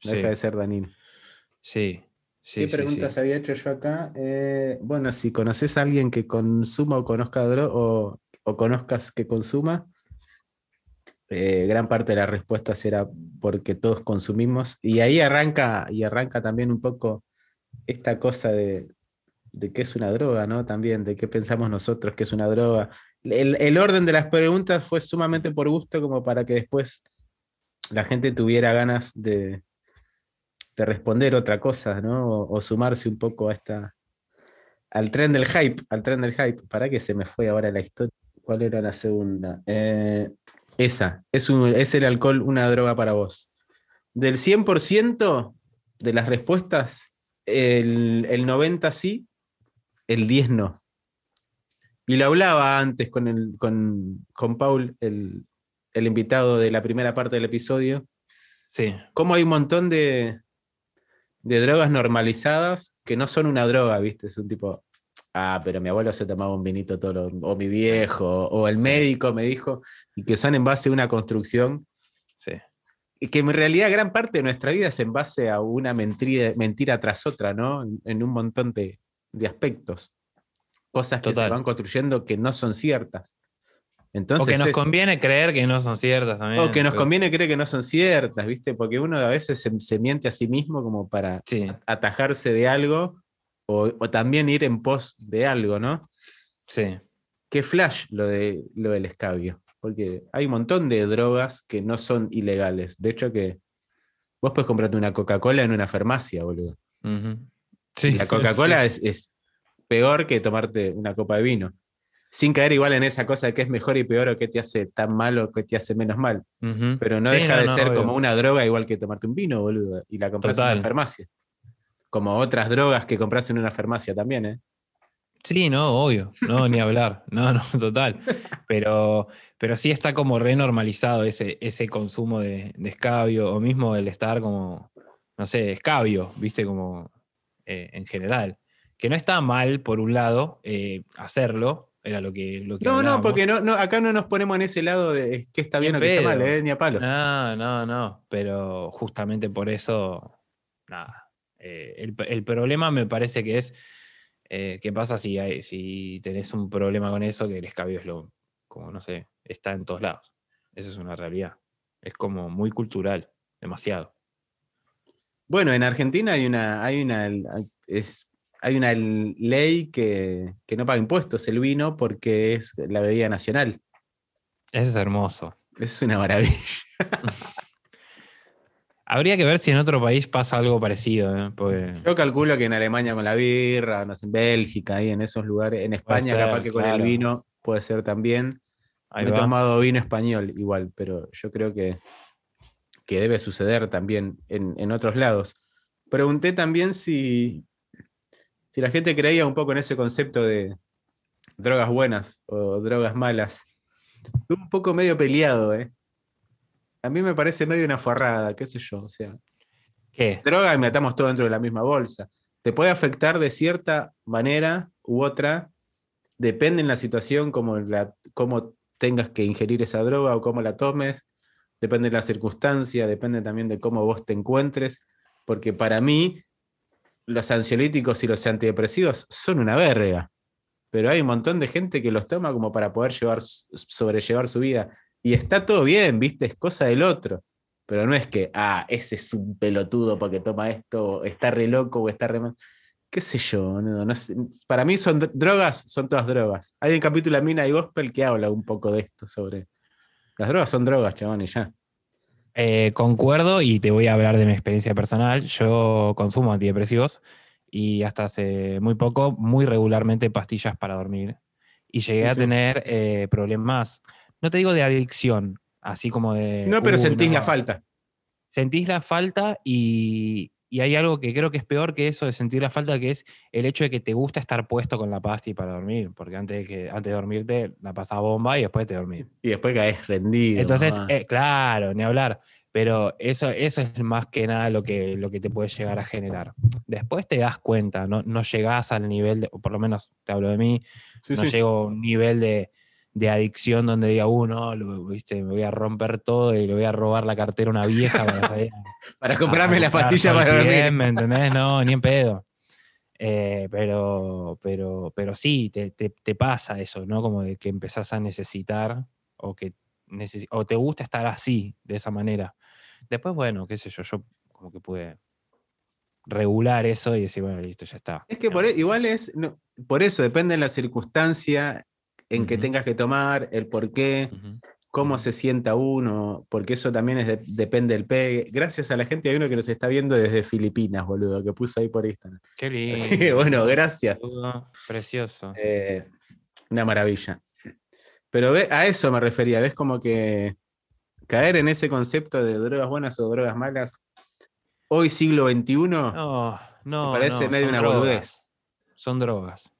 Sí, deja de ser danino. sí, sí, ¿Qué sí, preguntas sí. había hecho yo acá? Eh, bueno, si conoces a alguien que consuma o conozca droga o, o conozcas que consuma, eh, gran parte de la respuesta será porque todos consumimos. Y ahí arranca, y arranca también un poco esta cosa de, de qué es una droga, ¿no? También, de qué pensamos nosotros que es una droga. El, el orden de las preguntas fue sumamente por gusto, como para que después la gente tuviera ganas de, de responder otra cosa, ¿no? O, o sumarse un poco a esta. al tren del hype, al tren del hype. ¿Para que se me fue ahora la historia? ¿Cuál era la segunda? Eh, esa, ¿es, un- ¿es el alcohol una droga para vos? Del 100% de las respuestas, el, el 90 sí, el 10 no. Y lo hablaba antes con, el, con, con Paul, el, el invitado de la primera parte del episodio, Sí, cómo hay un montón de, de drogas normalizadas que no son una droga, ¿viste? Es un tipo, ah, pero mi abuelo se tomaba un vinito todo, lo- o mi viejo, o el Sí. médico me dijo, y que son en base a una construcción, sí. y que en realidad gran parte de nuestra vida es en base a una mentira, mentira tras otra, ¿no? En, en un montón de, de aspectos. Cosas que se van construyendo que no son ciertas. O Entonces, que nos eso. conviene creer que no son ciertas también. O que nos pero- conviene creer que no son ciertas, ¿viste? Porque uno a veces se, se miente a sí mismo como para Sí, atajarse de algo o, o también ir en pos de algo, ¿no? sí. Qué flash lo, de, lo del escabio. Porque hay un montón de drogas que no son ilegales. De hecho, que vos puedes comprarte una Coca-Cola en una farmacia, boludo. Sí, la Coca-Cola es, es peor que tomarte una copa de vino. Sin caer igual en esa cosa de qué es mejor y peor o qué te hace tan mal o qué te hace menos mal. Pero no Sí, deja de no, ser obvio. como una droga igual que tomarte un vino, boludo. Y la compras en una farmacia. Como otras drogas que compras en una farmacia también, ¿eh? Sí, no, obvio. No, ni <laughs> hablar. No, no, total. Pero, pero sí está como renormalizado ese, ese consumo de, de escabio, o mismo el estar como, no sé, escabio, viste, como eh, en general. Que no está mal, por un lado, eh, hacerlo, era lo que. Lo que No, no, porque no, no, acá no nos ponemos en ese lado de qué está Ni bien o qué está mal, ¿eh? Ni a palo. No, no, no. Pero justamente por eso, nada. Eh, el, el problema me parece que es eh, qué pasa si, hay, si tenés un problema con eso, que el escabio es lo, como no sé, está en todos lados. Esa es una realidad. Es como muy cultural, demasiado. Bueno, en Argentina hay una, hay una, es, hay una ley que, que no paga impuestos el vino porque es la bebida nacional. Eso es hermoso. Es una maravilla. <laughs> Habría que ver si en otro país pasa algo parecido. ¿eh? Porque- Yo calculo que en Alemania con la birra, no sé, en Bélgica, ahí en esos lugares, en España ser, capaz que con el vino puede ser también. ahí Me he tomado vino español igual, pero yo creo que que debe suceder también en, en otros lados. Pregunté también si, si la gente creía un poco en ese concepto de drogas buenas o drogas malas. Un poco medio peleado, ¿eh? A mí me parece medio una forrada, qué sé yo. O sea, ¿Qué? droga y metamos todo dentro de la misma bolsa. Te puede afectar de cierta manera u otra, depende en la situación, como, la, cómo tengas que ingerir esa droga o cómo la tomes, depende de la circunstancia, depende también de cómo vos te encuentres, porque para mí los ansiolíticos y los antidepresivos son una verga, pero hay un montón de gente que los toma como para poder llevar, sobrellevar su vida. Y está todo bien, ¿viste? Es cosa del otro. Pero no es que, ah, ese es un pelotudo porque toma esto, está re loco o está re mal. ¿Qué sé yo? No, no sé. Para mí son dr- drogas, son todas drogas. Hay un capítulo de Mina y Gospel que habla un poco de esto, sobre... Las drogas son drogas, chabón, y ya. Eh, concuerdo y te voy a hablar de mi experiencia personal. Yo consumo antidepresivos y hasta hace muy poco, muy regularmente pastillas para dormir. Y llegué Sí, a sí. tener eh, problemas, no te digo de adicción, así como de... No, pero "Uh, sentís no". la falta. Sentís la falta y, y hay algo que creo que es peor que eso de sentir la falta, que es el hecho de que te gusta estar puesto con la pasta y para dormir, porque antes de, que, antes de dormirte la pasás bomba y después te dormís. <laughs> Y después caes rendido. Entonces, eh, claro, ni hablar. Pero eso, eso es más que nada lo que, lo que te puede llegar a generar. Después te das cuenta, no, no llegás al nivel, de, o por lo menos te hablo de mí, Sí, no sí. llego a un nivel de, de adicción donde diga, uno, ¿viste? me voy a romper todo y le voy a robar la cartera a una vieja para salir a- <laughs> Para comprarme a la pastilla para dormir. ¿Me entendés? No, ni en pedo. <laughs> Eh, pero, pero, pero sí, te, te- te pasa eso, ¿no? Como de que empezás a necesitar o que necesi- o te gusta estar así, de esa manera. Después, bueno, qué sé yo, yo como que pude regular eso y decir, bueno, listo, ya está. Es que por, igual es, no, por eso depende de la circunstancia en que tengas que tomar, el por qué, cómo se sienta uno, porque eso también es de- depende del pegue. Gracias a la gente, hay uno que nos está viendo desde Filipinas, boludo, que puso ahí por Instagram. Qué lindo. Bueno, gracias. Precioso. Eh, una maravilla. Pero ve, a eso me refería, ves como que caer en ese concepto de drogas buenas o drogas malas, hoy siglo XXI, No, no. me parece no, medio una drogas. boludez. Son drogas.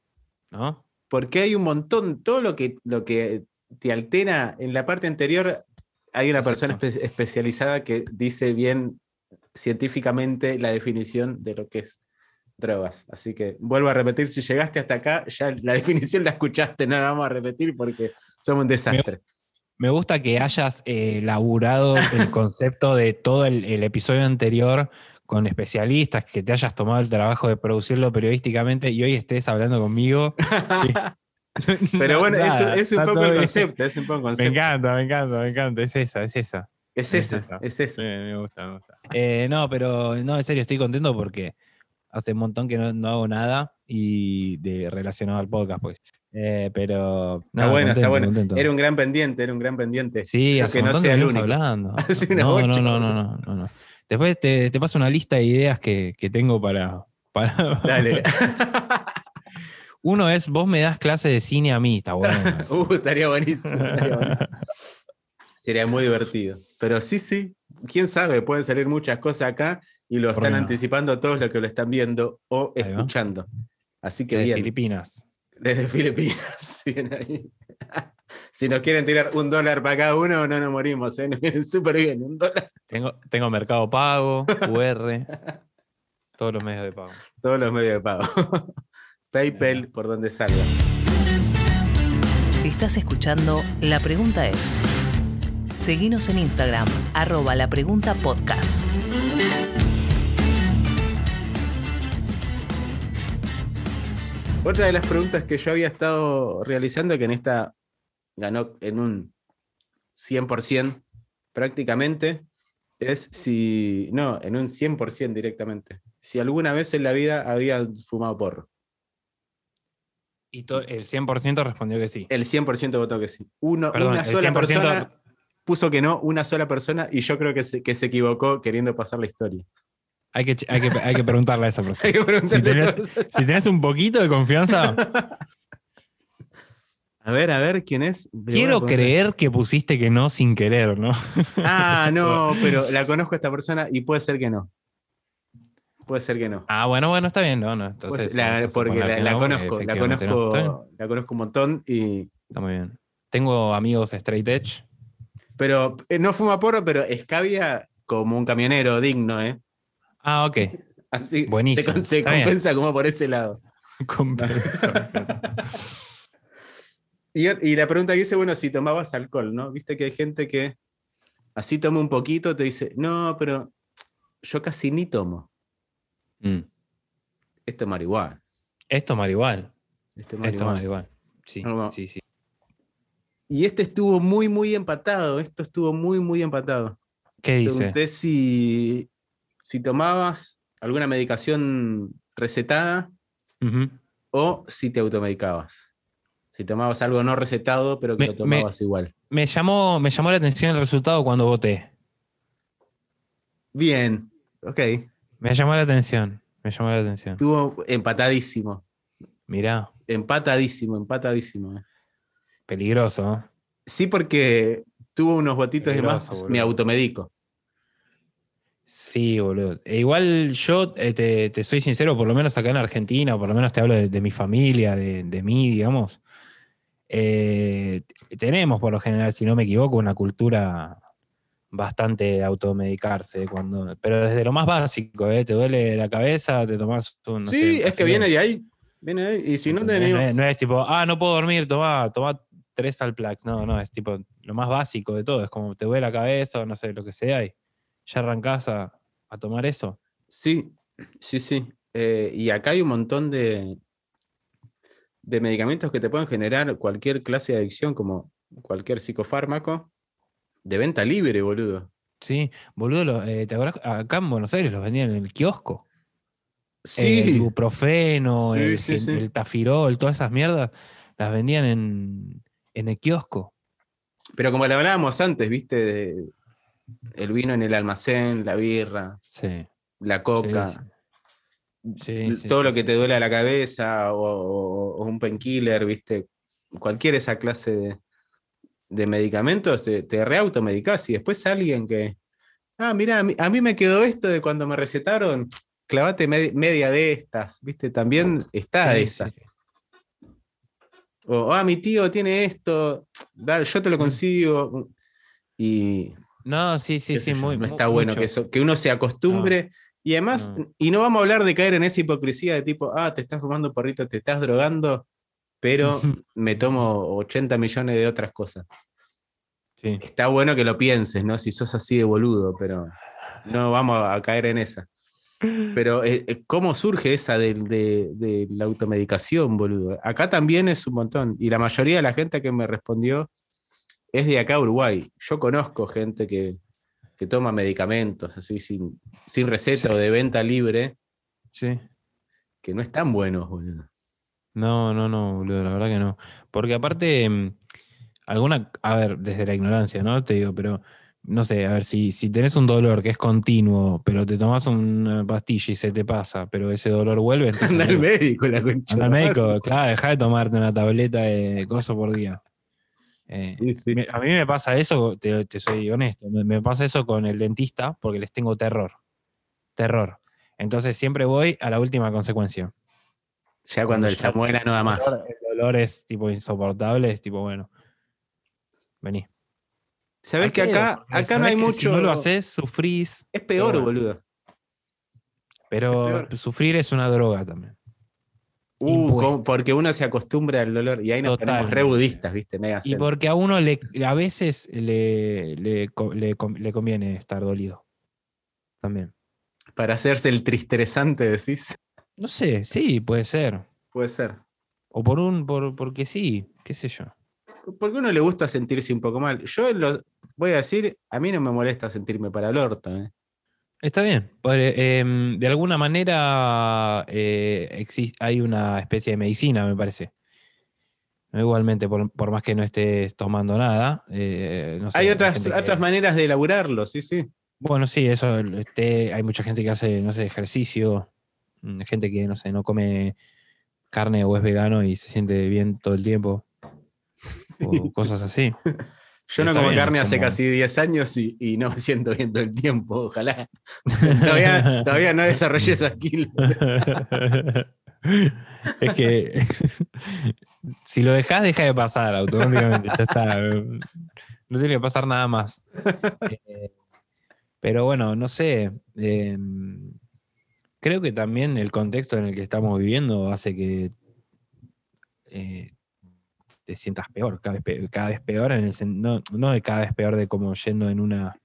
¿No? Porque hay un montón, todo lo que, lo que te altera, en la parte anterior hay una persona espe- especializada que dice bien científicamente la definición de lo que es drogas. Así que vuelvo a repetir, si llegaste hasta acá, ya la <laughs> definición la escuchaste, no la vamos a repetir porque somos un desastre. Me gusta que hayas eh, laburado el <laughs> concepto de todo el, el episodio anterior con especialistas, que te hayas tomado el trabajo de producirlo periodísticamente y hoy estés hablando conmigo. <laughs> Pero <laughs> bueno, Nada, es un poco el concepto, es un poco el Me concepto. encanta, me encanta, me encanta. Es esa, es esa. Es es esa, esa. es esa. Me gusta, me gusta. Eh, no, pero no, en serio, estoy contento porque hace un montón que no, no hago nada y de, relacionado al podcast, pues. Eh, pero. Está bueno, está bueno. contento. Era un gran pendiente, era un gran pendiente. Sí, hace que un no sea que el único. hablando. <laughs> Hace una No, no, no, no, no, no, no. Después te, te paso una lista de ideas que, que tengo para. para <laughs> Dale. <laughs> Uno es, vos me das clase de cine a mí, está bueno. <laughs> Uh, estaría buenísimo. estaría buenísimo. Sería muy divertido. Pero sí, sí, quién sabe, pueden salir muchas cosas acá y lo ¿Por están no? anticipando todos los que lo están viendo o escuchando. Así que de bien, Filipinas. desde Filipinas. ahí. Si nos quieren tirar un dólar para cada uno, no nos morimos, ¿eh? <laughs> súper bien. Un dólar, Tengo, tengo Mercado Pago, QR, todos los medios de pago. todos los medios de pago. <laughs> PayPal, por donde salga. Estás escuchando La Pregunta es. Seguinos en Instagram, arroba la pregunta podcast. Otra de las preguntas que yo había estado realizando, que en esta ganó en un 100% prácticamente, es si, no, en un 100% directamente, si alguna vez en la vida había fumado porro. Y el 100% respondió que sí. El 100% votó que sí. Uno, Perdón, una sola 100% persona puso que no, una sola persona, y yo creo que se, que se equivocó queriendo pasar la historia. Hay que, hay que, hay que preguntarle a esa <laughs> persona. Hay que preguntarle Si tenés-. Si tenés un poquito de confianza, <laughs> A ver, a ver, ¿quién es? Le Quiero creer que pusiste que no sin querer, ¿no? Ah, no, <laughs> pero la conozco a esta persona y puede ser que no. Puede ser que no. Ah, bueno, bueno, está bien, no, no. Entonces, la- a porque la, que la no, conozco, la conozco, la conozco un montón y. está muy bien. Tengo amigos straight edge. Pero eh, no fuma porro, pero escabia como un camionero digno, ¿eh? Ah, ok. <laughs> Así Buenísimo, se, bien. compensa como por ese lado. <laughs> Con permiso. Y, y la pregunta que hice, bueno, si tomabas alcohol, ¿no? Viste que hay gente que así toma un poquito, te dice, no, pero yo casi ni tomo. Mm. Esto es marihuana. Esto marihuana. Esto es marihuana. marihuana. Sí, No. sí, sí. Y este estuvo muy, muy empatado. Esto estuvo muy, muy empatado. ¿Qué dice? Pregunté si, si tomabas alguna medicación recetada o si te automedicabas. Si tomabas algo no recetado, pero que Me- lo tomabas igual. Me llamó, me llamó la atención el resultado cuando voté. Bien, ok. Me llamó la atención. Me llamó la atención. Estuvo empatadísimo. Mirá, Empatadísimo, empatadísimo. eh. peligroso. ¿eh? Sí, porque tuvo unos votitos de más, me boludo. automedico. Sí, boludo. E igual yo eh, te, te soy sincero, por lo menos acá en Argentina, o por lo menos te hablo de, de mi familia, de, de mí, digamos. Eh, tenemos, por lo general, si no me equivoco, una cultura bastante automedicarse. Cuando, pero desde lo más básico, ¿eh? Te duele la cabeza, te tomas un. no sí, es que viene de ahí. Viene de ahí. Y si no no, es, no es tipo, ah, no puedo dormir, toma, toma tres Alplax. No, no, es tipo lo más básico de todo. Es como te duele la cabeza o no sé, lo que sea, y ya arrancás a, a tomar eso. Sí, sí, sí. Eh, y acá hay un montón de, de medicamentos que te pueden generar cualquier clase de adicción, como cualquier psicofármaco, de venta libre, boludo. Sí, boludo, eh, ¿te acordás? Acá en Buenos Aires los vendían en el kiosco. Sí, El ibuprofeno, Sí, el, sí, gen- sí. el tafirol, todas esas mierdas, las vendían en, en el kiosco. pero como le hablábamos antes, viste, de- el vino en el almacén, la birra, Sí. la coca, Sí, todo sí, lo que te duele a la cabeza o, o- o un painkiller, viste, cualquier esa clase de, de medicamentos, te, te reautomedicás. Y después alguien que, ah, mira, a mí, a mí me quedó esto de cuando me recetaron, clavate me- media de estas, viste, también está Sí, esa. O, ah, mi tío tiene esto, dale, yo te lo consigo. Y No, sí, sí, sí, muy no está bueno que, eso, que uno se acostumbre. Y además, No. y no vamos a hablar de caer en esa hipocresía de tipo, ah, te estás fumando porrito, te estás drogando, pero <laughs> me tomo 80 millones de otras cosas. Sí. Está bueno que lo pienses, ¿no? Si sos así de boludo, pero no vamos a caer en esa. Pero, eh, eh, ¿cómo surge esa de, de- de la automedicación, boludo? Acá también es un montón. Y la mayoría de la gente que me respondió es de acá, Uruguay. Yo conozco gente que, que toma medicamentos así sin, sin receta Sí. o de venta libre, Sí. que no están buenos, boludo. No, no, no, boludo, la verdad que no. Porque aparte, mm, alguna, a ver, desde la ignorancia, ¿no? Te digo, pero no sé, a ver, si, si tenés un dolor que es continuo, pero te tomas una pastilla y se te pasa, pero ese dolor vuelve, Anda al médico, la concha. anda al médico, claro, deja de tomarte una tableta de coso por día. Eh, Sí, sí. me- a mí me pasa eso, te, te soy honesto, me, me pasa eso con el dentista porque les tengo terror. Terror. Entonces siempre voy a la última consecuencia. Ya cuando el ya- Samuela no da más. El dolor, el es tipo insoportable, es tipo, bueno, vení. ¿Sabés que acá, acá no hay mucho. Si no lo haces, sufrís, Es peor, Pero boludo. pero peor. sufrir es una droga también. Uh, porque uno se acostumbra al dolor. Y ahí nos ponemos re budistas, ¿viste? Mega Y porque a uno le, a veces le, le, le conviene estar dolido. También. Para hacerse el tristresante, decís. No sé, sí, puede ser. Puede ser. O por un, por, porque sí, qué sé yo. Porque a uno le gusta sentirse un poco mal. Yo lo voy a decir, a mí no me molesta sentirme para el orto. ¿eh? Está bien. Eh, em, de alguna manera eh, hay una especie de medicina, me parece. Igualmente, por, por más que no estés tomando nada. eh, no sé, hay otras, que- otras maneras de elaborarlo, sí, sí. Bueno, sí, eso. Este, hay mucha gente que hace, no sé, ejercicio. mm, Gente que, no sé, no come carne o es vegano y se siente bien todo el tiempo. <laughs> o cosas así. Yo no como bien, carne hace como- casi 10 años y, y no me siento bien todo el tiempo, ojalá. <laughs> todavía, todavía no desarrollé esa skill. <laughs> es que <laughs> si lo dejas, deja de pasar automáticamente. Ya está. No tiene que pasar nada más. Eh, pero bueno, no sé. eh, creo que también el contexto en el que estamos viviendo hace que eh, te sientas peor, cada vez peor, no, no de cada vez peor de como yendo en una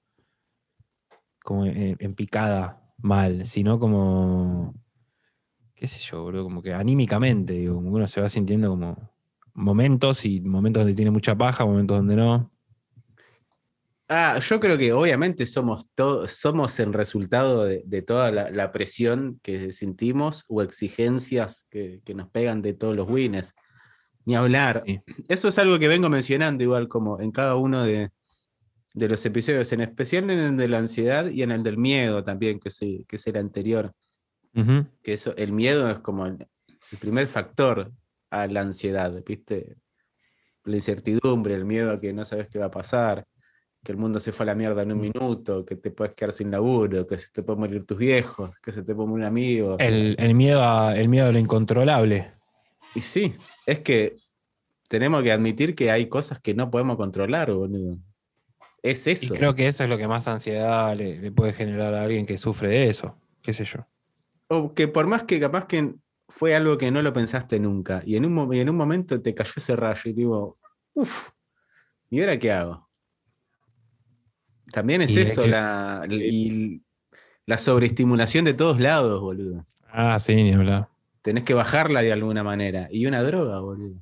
como en, picada mal, sino como qué sé yo, boludo, como que anímicamente, digo, como uno se va sintiendo como momentos y momentos donde tiene mucha paja, momentos donde no. Ah, yo creo que obviamente somos, somos el resultado de, toda la, presión que sentimos o exigencias que, que nos pegan de todos los winners. Ni hablar. Sí. Eso es algo que vengo mencionando igual como en cada uno de, de los episodios, en especial en el de la ansiedad y en el del miedo también, que, sí, que es el anterior. Que eso, el miedo es como el, el primer factor a la ansiedad, ¿viste? La incertidumbre, el miedo a que no sabes qué va a pasar, que el mundo se fue a la mierda en un minuto, que te puedes quedar sin laburo, que se te pueden morir tus viejos, que se te puede morir un amigo. El, el miedo a, el miedo a lo incontrolable. Y sí, es que tenemos que admitir que hay cosas que no podemos controlar, boludo. Es Y eso. creo que eso es lo que más ansiedad le, le puede generar a alguien que sufre de eso. ¿Qué sé yo? O que por más que capaz que fue algo que no lo pensaste nunca, y en un, y en un momento te cayó ese rayo y digo, uff, ¿y ahora qué hago? También es Y eso, que- la, y la sobreestimulación de todos lados, boludo. Ah, sí, ni hablar. Tenés que bajarla de alguna manera. Y una droga, boludo.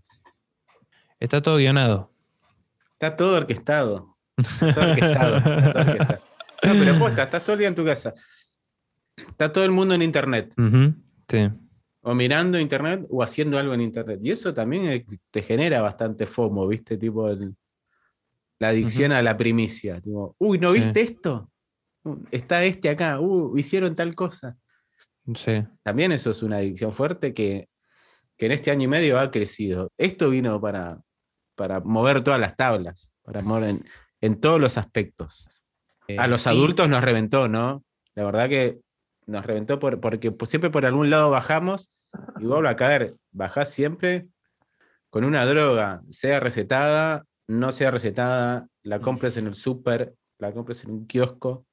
Está todo guionado. Está todo orquestado. <laughs> Todo orquestado. está todo orquestado. No, pero posta, estás todo el día en tu casa. Está todo el mundo en internet. Sí. O mirando internet o haciendo algo en internet. Y eso también te genera bastante FOMO, ¿viste? Tipo el- la adicción a la primicia. Tipo, uy, ¿no Sí. viste esto? Uh, Está este acá. Uh, hicieron tal cosa. Sí. También eso es una adicción fuerte que, que en este año y medio ha crecido. Esto vino para, para mover todas las tablas, para mover en, en todos los aspectos. A los sí. adultos nos reventó, ¿no? La verdad que nos reventó por, porque siempre por algún lado bajamos y vuelvo a caer. Bajás siempre con una droga, sea recetada, no sea recetada, la compres en el súper, la compres en un kiosco,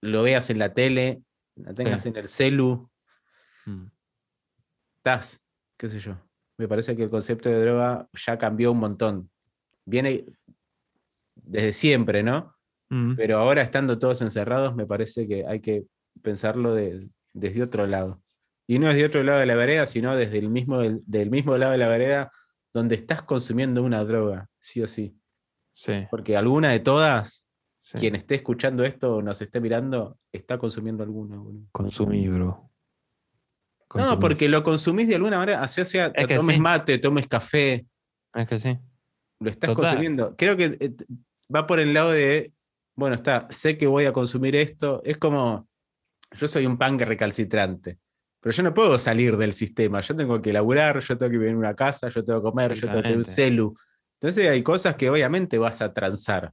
lo veas en la tele, la tengas Sí. en el celu, Mm. estás, qué sé yo. Me parece que el concepto de droga ya cambió un montón. Viene desde siempre, ¿no? Mm. Pero ahora estando todos encerrados, me parece que hay que pensarlo de- desde otro lado. Y no desde otro lado de la vereda, sino desde el mismo, del, del mismo lado de la vereda donde estás consumiendo una droga, sí o sí. Sí. Porque alguna de todas, sí. quien esté escuchando esto o nos esté mirando, está consumiendo alguna. boludo. Consumí, bro. No, Consumís. porque lo consumís de alguna manera, así sea, Es que tomes sí. mate, tomes café, Es que sí. lo estás Total. consumiendo. Creo que eh, va por el lado de, bueno, está, sé que voy a consumir esto. Es como, yo soy un punk recalcitrante, pero yo no puedo salir del sistema. Yo tengo que laburar, yo tengo que vivir en una casa, yo tengo que comer, yo tengo que tener un celu. Entonces hay cosas que obviamente vas a transar.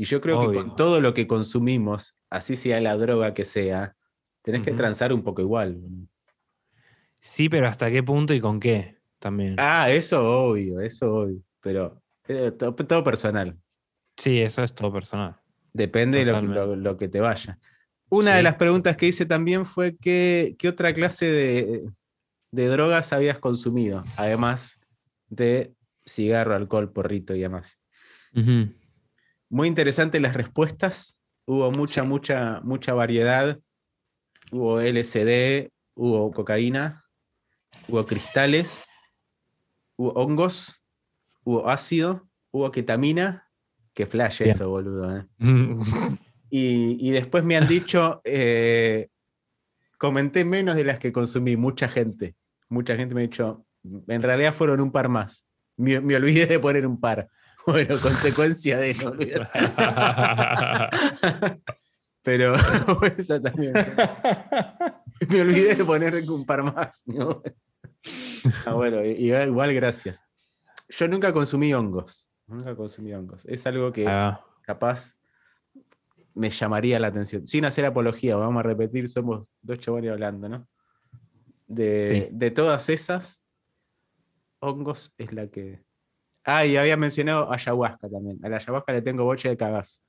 Y yo creo que con todo lo que consumimos, así sea la droga que sea, tenés que transar un poco igual. Sí, pero ¿hasta qué punto y con qué? También. Ah, eso obvio, eso obvio. Pero eh, to- todo personal. Sí, eso es todo personal. Depende de lo, lo- lo que te vaya. Una de las preguntas que hice también fue que, qué otra clase de, de drogas habías consumido, además de cigarro, alcohol, porrito y demás. Muy interesantes las respuestas. Hubo mucha, mucha, mucha variedad. Hubo LSD, hubo cocaína, hubo cristales, hubo hongos, hubo ácido, hubo ketamina. Que flash Bien. eso, boludo. ¿eh? <laughs> Y, y después me han dicho, eh, comenté menos de las que consumí, mucha gente. Mucha gente me ha dicho, en realidad fueron un par más. Me, me olvidé de poner un par. <laughs> Bueno, consecuencia de no olvidar. <laughs> Pero <laughs> esa también. Me olvidé de poner un par más. ¿no? Ah, bueno, igual, igual gracias. Yo nunca consumí hongos. Nunca consumí hongos. Es algo que va. capaz me llamaría la atención. Sin hacer apología, vamos a repetir, somos dos chavales hablando, ¿no? De, Sí. de todas esas, hongos es la que. Ah, y había mencionado ayahuasca también. A la ayahuasca le tengo boche de cagazo.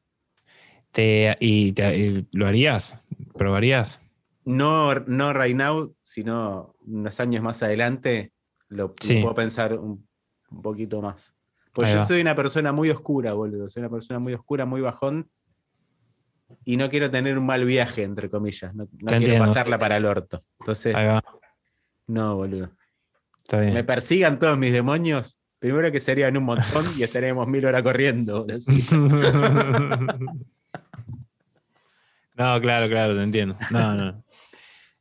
Te- y, te- y lo harías? ¿Probarías? No, no right now, sino unos años más adelante, lo, lo Sí. puedo pensar un, un poquito más. Pues Ahí yo va. soy una persona muy oscura, boludo. Soy una persona muy oscura, muy bajón. Y no quiero tener un mal viaje, entre comillas. No, no quiero entiendo. pasarla para el orto. Entonces, Ahí va. no, boludo. Está bien. Me persigan todos mis demonios. Primero que serían un montón y estaríamos mil horas corriendo. <laughs> no, claro, claro, te entiendo. No, no.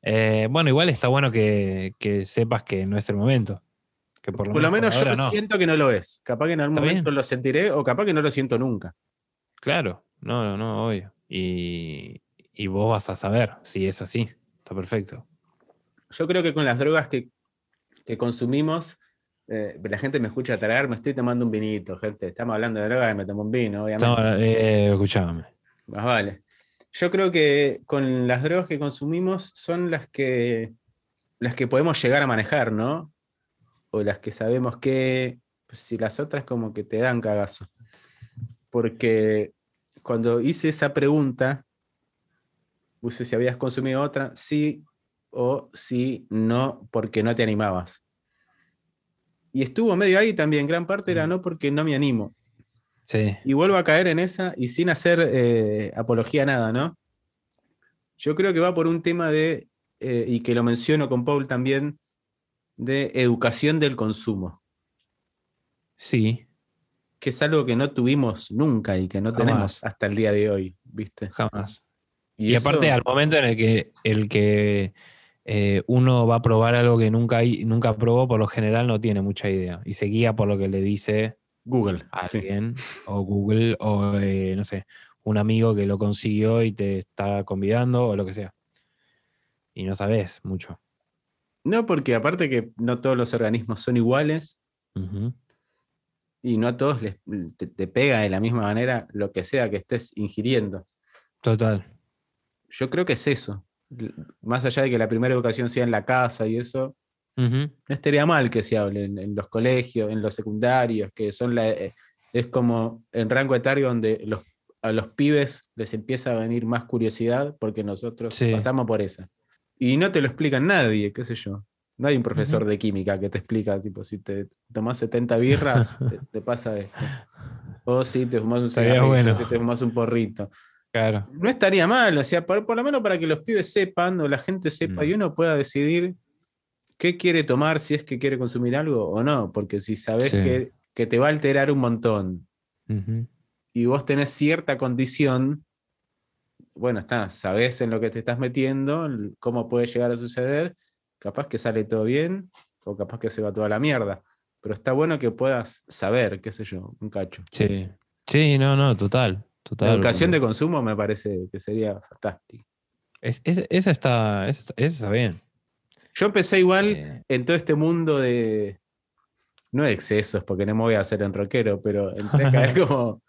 Eh, bueno, igual está bueno que, que sepas que no es el momento. Que por lo, Por lo menos yo no. siento que no lo es. Capaz que en algún bien. momento lo sentiré o capaz que no lo siento nunca. Claro, no, no, no, obvio. Y, y vos vas a saber si es así. Está perfecto. Yo creo que con las drogas que, que consumimos, eh, la gente me escucha tragar, me estoy tomando un vinito, gente. Estamos hablando de drogas y me tomo un vino, obviamente. No, eh, escuchame. Más vale. Yo creo que con las drogas que consumimos son las que las que podemos llegar a manejar, ¿no? O las que sabemos que pues, si las otras como que te dan cagazo. Porque cuando hice esa pregunta, puse si habías consumido otra, sí o sí, no, porque no te animabas. Y estuvo medio ahí también, gran parte era no porque no me animo. Sí, Y vuelvo a caer en esa y sin hacer eh, apología a nada, ¿no? Yo creo que va por un tema de, eh, y que lo menciono con Paul también, de educación del consumo, sí, que es algo que no tuvimos nunca y que no Jamás. tenemos hasta el día de hoy, ¿viste? jamás. Y, eso- aparte, al momento en el que, el que eh, uno va a probar algo que nunca, hay- nunca probó, por lo general no tiene mucha idea. Y se guía por lo que le dice Google. alguien, o Google, o eh, no sé, un amigo que lo consiguió y te está convidando, o lo que sea. Y no sabes mucho. No, porque aparte que no todos los organismos son iguales y no a todos les, te, te pega de la misma manera lo que sea que estés ingiriendo. Total. Yo creo que es eso. Más allá de que la primera educación sea en la casa y eso, Ujú. no estaría mal que se hable en, en los colegios, en los secundarios, que son la, eh, es como en rango etario donde los, a los pibes les empieza a venir más curiosidad porque nosotros Sí. pasamos por esa. Y no te lo explica nadie, qué sé yo. No hay un profesor Ujú. de química que te explica, tipo, si te tomas 70 birras, te, te pasa esto. <laughs> O si te fumas un cigarrillo, bueno. si te fumas un porrito. Claro. No estaría mal, o sea, por, por lo menos para que los pibes sepan o la gente sepa Mm. y uno pueda decidir qué quiere tomar, si es que quiere consumir algo o no, porque si sabes Sí. que, que te va a alterar un montón y vos tenés cierta condición, bueno, está, sabés en lo que te estás metiendo, cómo puede llegar a suceder, capaz que sale todo bien o capaz que se va toda la mierda, pero está bueno que puedas saber, qué sé yo, un cacho. Sí. Sí, no, no, total. La educación de consumo me parece que sería fantástico. es- es- esa, está, esa, esa está bien. Yo empecé igual Eh, en todo este mundo de. No de excesos, porque no me voy a hacer en rockero, pero entré <laughs> <laughs> como,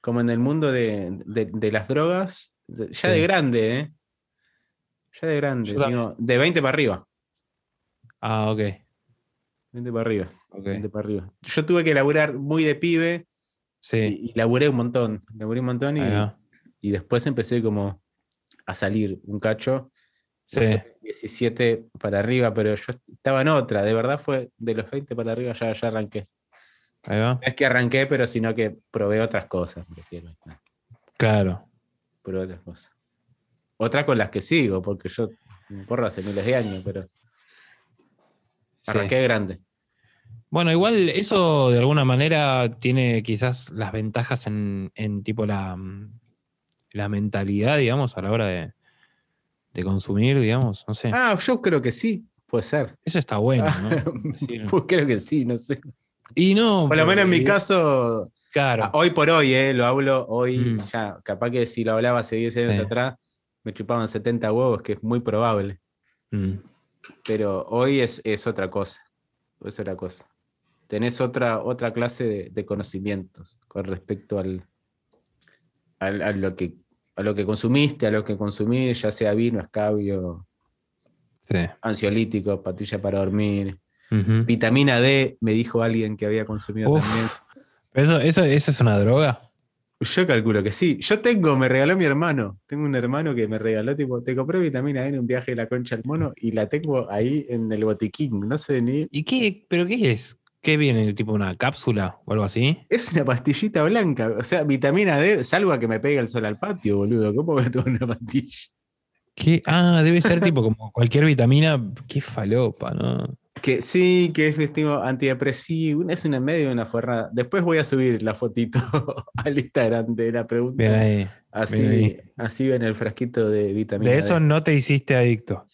como en el mundo de, de- de las drogas, de- ya Sí. de grande, ¿eh? Ya de grande, digo, de 20 para arriba. ah, ok. 20 para arriba, ok. 20 para arriba. Yo tuve que laburar muy de pibe Sí. y, y laburé un montón. Laburé un montón y, y después empecé como a salir un cacho. Sí. 17 para arriba, pero yo estaba en otra. De verdad fue de los 20 para arriba ya, ya arranqué. Ahí va. No es que arranqué, pero sino que probé otras cosas, prefiero. Claro. Probé otras cosas. Otras con las que sigo, porque yo me porro hace miles de años, pero Sí. arranqué grande. Bueno, igual eso de alguna manera tiene quizás las ventajas en, en tipo la, mm, la mentalidad, digamos, a la hora de, de consumir, digamos, no sé. Ah, yo creo que sí, puede ser. Eso está bueno, Ah, ¿no? Sí. <laughs> pues creo que sí, no sé. Y no. Por lo menos en mi porque- caso, Claro. ah, hoy por hoy, eh, lo hablo hoy, Mm. ya, capaz que si lo hablaba hace 10 años Sí. atrás, me chupaban 70 huevos, que es muy probable. Mm, Pero hoy es, es otra cosa. Es otra cosa. Tenés otra, otra clase de, de conocimientos con respecto al, al- a, lo que, a lo que consumiste, a lo que consumís, ya sea vino, escabio, Sí. ansiolítico, patilla para dormir. Vitamina D, me dijo alguien que había consumido Uf. también. ¿Eso, eso, ¿Eso es una droga? Yo calculo que sí. Yo tengo, me regaló mi hermano. Tengo un hermano que me regaló, tipo, te compré vitamina D en un viaje de la concha al mono y la tengo ahí en el botiquín. No sé ni. ¿Y qué? ¿Pero qué es? ¿Qué viene? ¿Tipo una cápsula o algo así? Es una pastillita blanca. O sea, vitamina D, salvo a que me pegue el sol al patio, boludo. ¿Cómo me <laughs> tomo una pastilla? ¿Qué? Ah, debe ser tipo como cualquier vitamina. Qué falopa, ¿no? Que sí, que es tipo, antidepresivo. Es una medio una forrada. Después voy a subir la fotito <laughs> al Instagram de la pregunta. Bien ahí. así, bien ahí. así ven el frasquito de vitamina De D. eso no te hiciste adicto.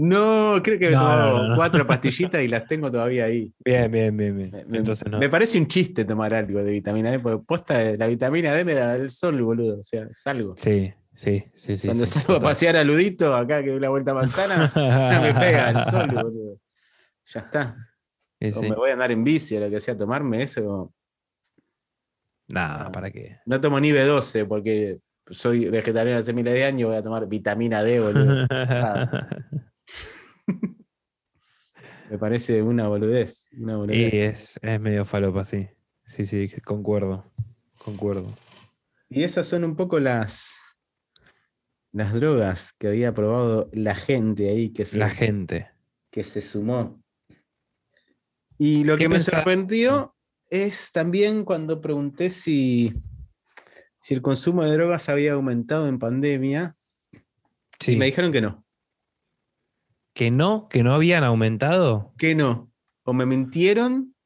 No, creo que No, tomo no, no, cuatro <laughs> pastillitas y las tengo todavía ahí. Bien, bien, bien, bien. Me, me- Entonces no. me parece un chiste tomar algo de vitamina D, porque posta, la vitamina D me da el sol, boludo. O sea, salgo. Sí, sí, sí, sí. Cuando sí, salgo a pasear a Ludito, acá que doy la vuelta a manzana, me pega el sol, <laughs> boludo. Ya está. Sí, O sí. me voy a andar en bici o lo que sea, tomarme eso. Nada, ¿para qué? No tomo ni B12 porque soy vegetariano hace miles de años, voy a tomar vitamina D, boludo. <laughs> Me parece una boludez. Una Y boludez. es, es medio falopa, sí. Sí, sí, concuerdo. Concuerdo. Y esas son un poco las, las drogas que había probado la gente ahí que se, La gente. que se sumó. Y lo ¿Qué que me sorprendió es también cuando pregunté si, si el consumo de drogas había aumentado en pandemia. Sí. Y me dijeron que no. ¿Que no? ¿Que no habían aumentado? Que no. O me mintieron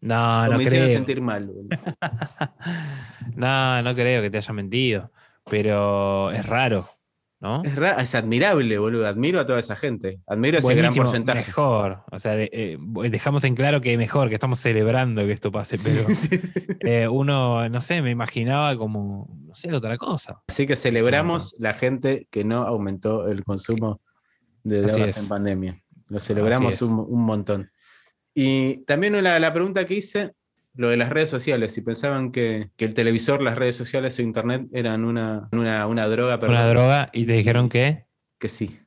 No, o no me hicieron creo. sentir mal. <laughs> no, no creo que te haya mentido. Pero es raro, ¿no? Es, ra- es admirable, boludo. Admiro a toda esa gente. Admiro ese gran porcentaje. Mejor. O sea, de- eh, dejamos en claro que mejor, que estamos celebrando que esto pase, pero Sí, <laughs> sí. eh, uno, no sé, me imaginaba como, no sé, otra cosa. Así que celebramos la gente que no aumentó el consumo de es. en pandemia. Lo celebramos un, un montón. Y también la, la pregunta que hice, lo de las redes sociales, si pensaban que, que el televisor, las redes sociales o internet eran una, una, una droga, perdón, Una droga y te dijeron que, que sí.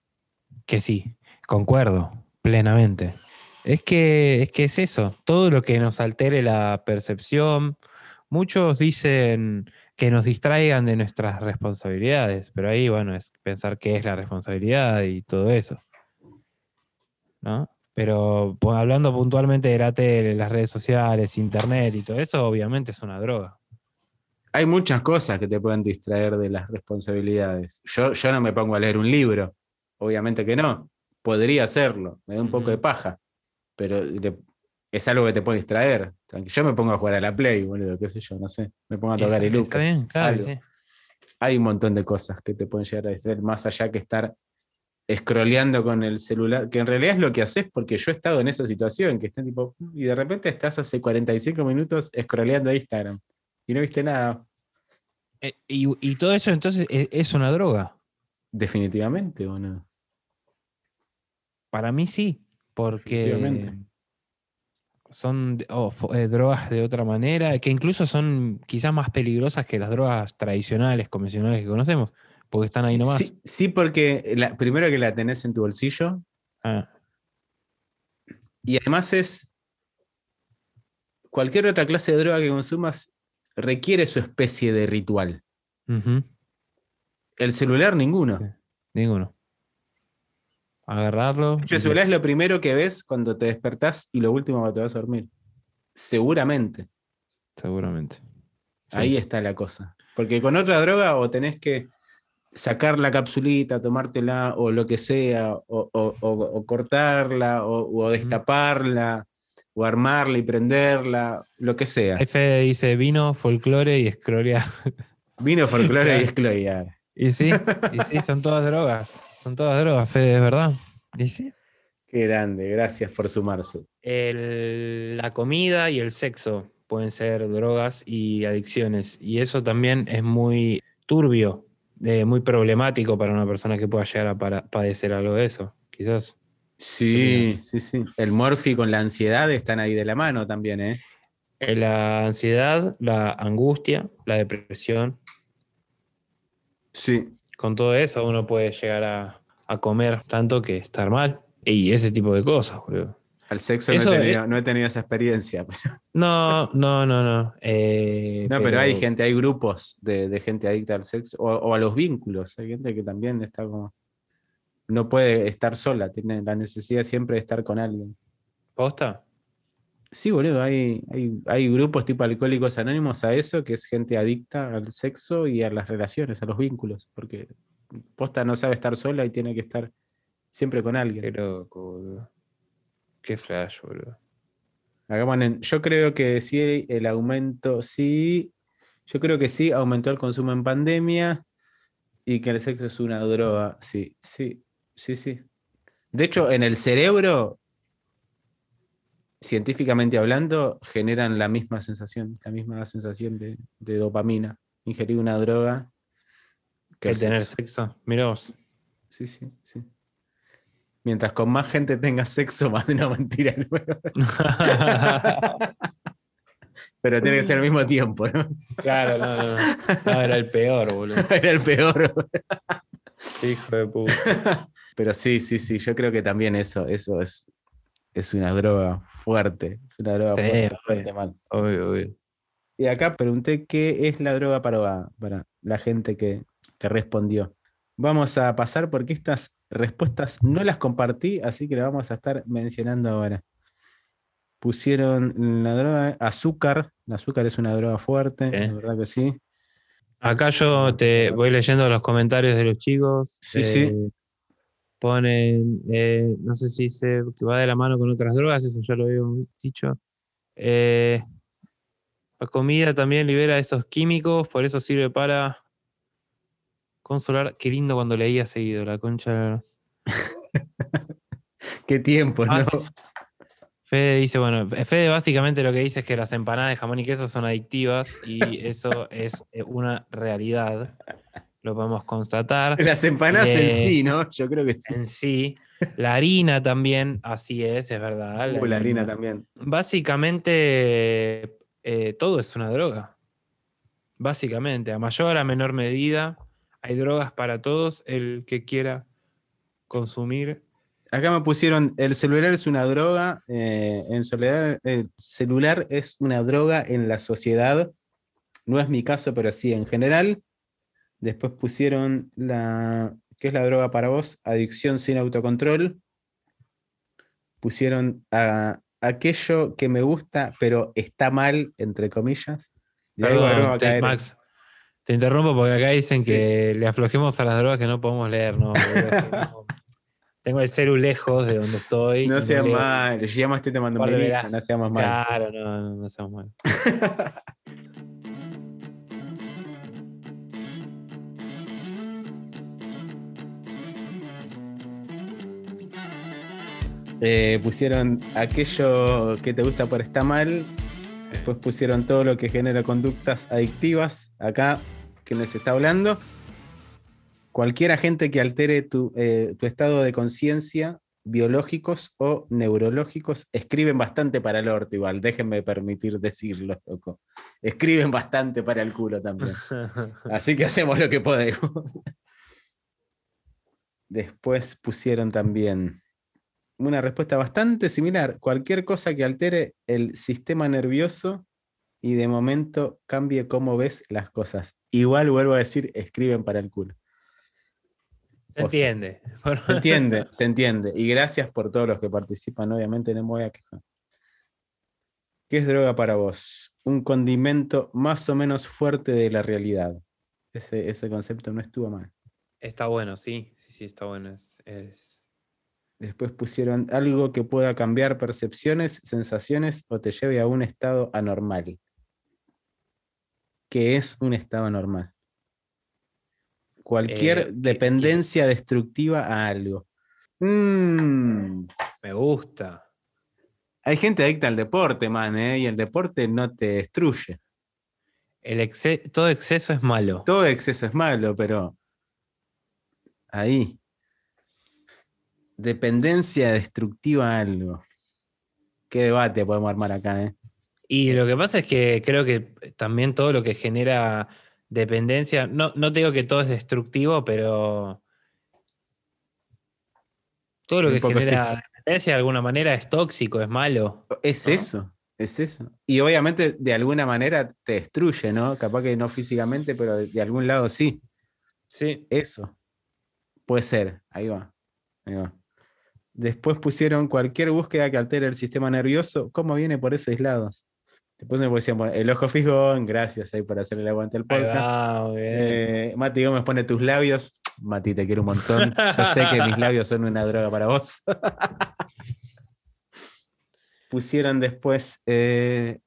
que sí. Concuerdo, plenamente. Es que, es que es eso, todo lo que nos altere la percepción. Muchos dicen que nos distraigan de nuestras responsabilidades, pero ahí, bueno, es pensar qué es la responsabilidad y todo eso. ¿No? Pero pues, hablando puntualmente de la tele, las redes sociales, internet y todo eso, obviamente es una droga. Hay muchas cosas que te pueden distraer de las responsabilidades. Yo, yo no me pongo a leer un libro, obviamente que no. Podría hacerlo, me da un poco de paja, pero le- es algo que te puede distraer. Yo me pongo a jugar a la Play, boludo, qué sé yo, no sé. Me pongo a tocar el está bien, claro, sí. hay un montón de cosas que te pueden llegar a distraer, más allá que estar scrolleando con el celular, que en realidad es lo que haces porque yo he estado en esa situación, que está tipo, y de repente estás hace 45 minutos scrolleando Instagram y no viste nada, Eh, Y, y todo eso entonces e- es una droga. definitivamente, ¿o no? Para mí sí, porque. Son eh, drogas de otra manera, que incluso son quizás más peligrosas que las drogas tradicionales, convencionales que conocemos, porque están ahí Sí, nomás. Sí, sí, porque la- primero que la tenés en tu bolsillo Ah, y además es cualquier otra clase de droga que consumas requiere su especie de ritual. El celular ninguno. Sí. ninguno. Agarrarlo. Hecho, y es lo primero que ves cuando te despertás y lo último cuando te vas a dormir. Seguramente. Seguramente. Sí. Ahí está la cosa. Porque con otra droga o tenés que sacar la capsulita, tomártela o lo que sea, o, o- o- o cortarla, o, destaparla, o armarla y prenderla, lo que sea. Fede dice vino, folclore y escrolia. Vino folclore y <laughs> esclorear. Y sí, y sí, <laughs> son todas drogas. Son todas drogas, Fede, es verdad. Sí. Qué grande, gracias por sumarse. El- la comida y el sexo pueden ser drogas y adicciones. Y eso también es muy turbio, eh, muy problemático para una persona que pueda llegar a para- padecer algo de eso, quizás. Sí, sí, sí. El morfi con la ansiedad están ahí de la mano también, ¿eh? Eh, La ansiedad, la angustia, la depresión. Sí. Con todo eso uno puede llegar a, a comer tanto que estar mal. Y ese tipo de cosas, boludo. Al sexo no, he es- tenido, no he tenido esa experiencia. <laughs> pero- No, no, no, no. Eh, no, pero, hay gente, hay grupos de, de gente adicta al sexo o, o a los vínculos. Hay gente que también está como. No puede estar sola, tiene la necesidad siempre de estar con alguien. ¿Posta? Sí, boludo, hay, hay, hay grupos tipo alcohólicos anónimos a eso, que es gente adicta al sexo y a las relaciones, a los vínculos, porque posta no sabe estar sola y tiene que estar siempre con alguien. Qué loco, boludo. Qué flash, boludo. Yo creo que sí, el aumento, sí, yo creo que sí, aumentó el consumo en pandemia y que el sexo es una droga. Sí, sí, sí, sí. De hecho, en el cerebro, científicamente hablando, generan la misma sensación, la misma sensación de, de dopamina. Ingerir una droga que El tener sexo. sexo. Mirá vos. Sí, sí, sí. Mientras con más gente tenga sexo, <laughs> más no mentira. <laughs> Pero tiene que ser al mismo tiempo, ¿no? claro, no, no, no. No, era el peor, boludo. <laughs> Era el peor. Hijo de puta. Pero sí, sí, sí, yo creo que también eso, eso es, es una droga fuerte. Es una droga Sí, fuerte, mal. Obvio, obvio. Y acá pregunté qué es la droga para, para la gente que, que respondió. Vamos a pasar porque estas respuestas no las compartí, así que las vamos a estar mencionando ahora. Pusieron la droga azúcar. El azúcar es una droga fuerte, Sí. la verdad que sí. Acá yo te voy leyendo los comentarios de los chicos. Sí, sí. Ponen, eh, no sé si dice que va de la mano con otras drogas, eso ya lo habíamos dicho. Eh, la comida también libera esos químicos, por eso sirve para consolar. Qué lindo cuando leía seguido la concha. <laughs> Qué tiempo, Ah, ¿no? sí. Fede dice, bueno, Fede básicamente lo que dice es que las empanadas de jamón y queso son adictivas y eso es eh, una realidad. Lo podemos constatar. Las empanadas en sí, ¿no? Yo creo que sí. En sí. La harina también, así es, es verdad. Uh, la harina también. Básicamente, eh, todo es una droga. Básicamente, a mayor, a menor medida, hay drogas para todos. El que quiera consumir. Acá me pusieron, el celular es una droga, eh, en soledad, el celular es una droga en la sociedad. No es mi caso, pero sí en general. Después pusieron la, ¿qué es la droga para vos? Adicción sin autocontrol. Pusieron a, aquello que me gusta, pero está mal, entre comillas. Perdón, te-. Max, te interrumpo porque acá dicen Sí. que le aflojemos a las drogas que no podemos leer. No. Tengo el celu lejos de donde estoy. No seas mal, yo ya me estoy tomando Par un no seamos mal. Claro, no, no, no seamos mal. <laughs> Eh, pusieron aquello que te gusta por está mal. Después pusieron todo lo que genera conductas adictivas. Acá, que les está hablando. Cualquier agente que altere tu, eh, tu estado de conciencia, biológicos o neurológicos, escriben bastante para el orto igual. Déjenme permitir decirlo, loco. Escriben bastante para el culo también. <laughs> Así que hacemos lo que podemos. Después pusieron también una respuesta bastante similar. Cualquier cosa que altere el sistema nervioso y de momento cambie cómo ves las cosas. Igual vuelvo a decir, escriben para el culo. Se entiende. Se entiende, se entiende. Y gracias por todos los que participan. Obviamente no me voy a quejar. ¿Qué es droga para vos? Un condimento más o menos fuerte de la realidad. Ese, ese concepto no estuvo mal. Está bueno, sí, sí, sí, está bueno. Es, es- Después pusieron algo que pueda cambiar percepciones, sensaciones o te lleve a un estado anormal. ¿Qué es un estado anormal? Cualquier Eh, ¿qué- dependencia destructiva a algo. Mm, Me gusta. Hay gente adicta al deporte, man, ¿eh? y el deporte no te destruye. El exce- todo exceso es malo. Todo exceso es malo, pero ahí. Dependencia destructiva a algo. Qué debate podemos armar acá, ¿eh? Y lo que pasa es que creo que también todo lo que genera dependencia, no, no te digo que todo es destructivo, pero todo lo que genera dependencia de alguna manera es tóxico, es malo. Es ¿No? eso, es eso. Y obviamente de alguna manera te destruye, ¿no? Capaz que no físicamente, pero de, de algún lado sí. Sí. Eso. Puede ser. Ahí va. Ahí va. Después pusieron cualquier búsqueda que altere el sistema nervioso. ¿Cómo viene por esos lados? Después me pusieron el ojo fijón. Gracias ahí por hacer el aguante al podcast. va. Eh, Mati Gómez pone tus labios. Mati, te quiero un montón. Yo sé que mis labios son una droga para vos. <laughs> Pusieron después eh,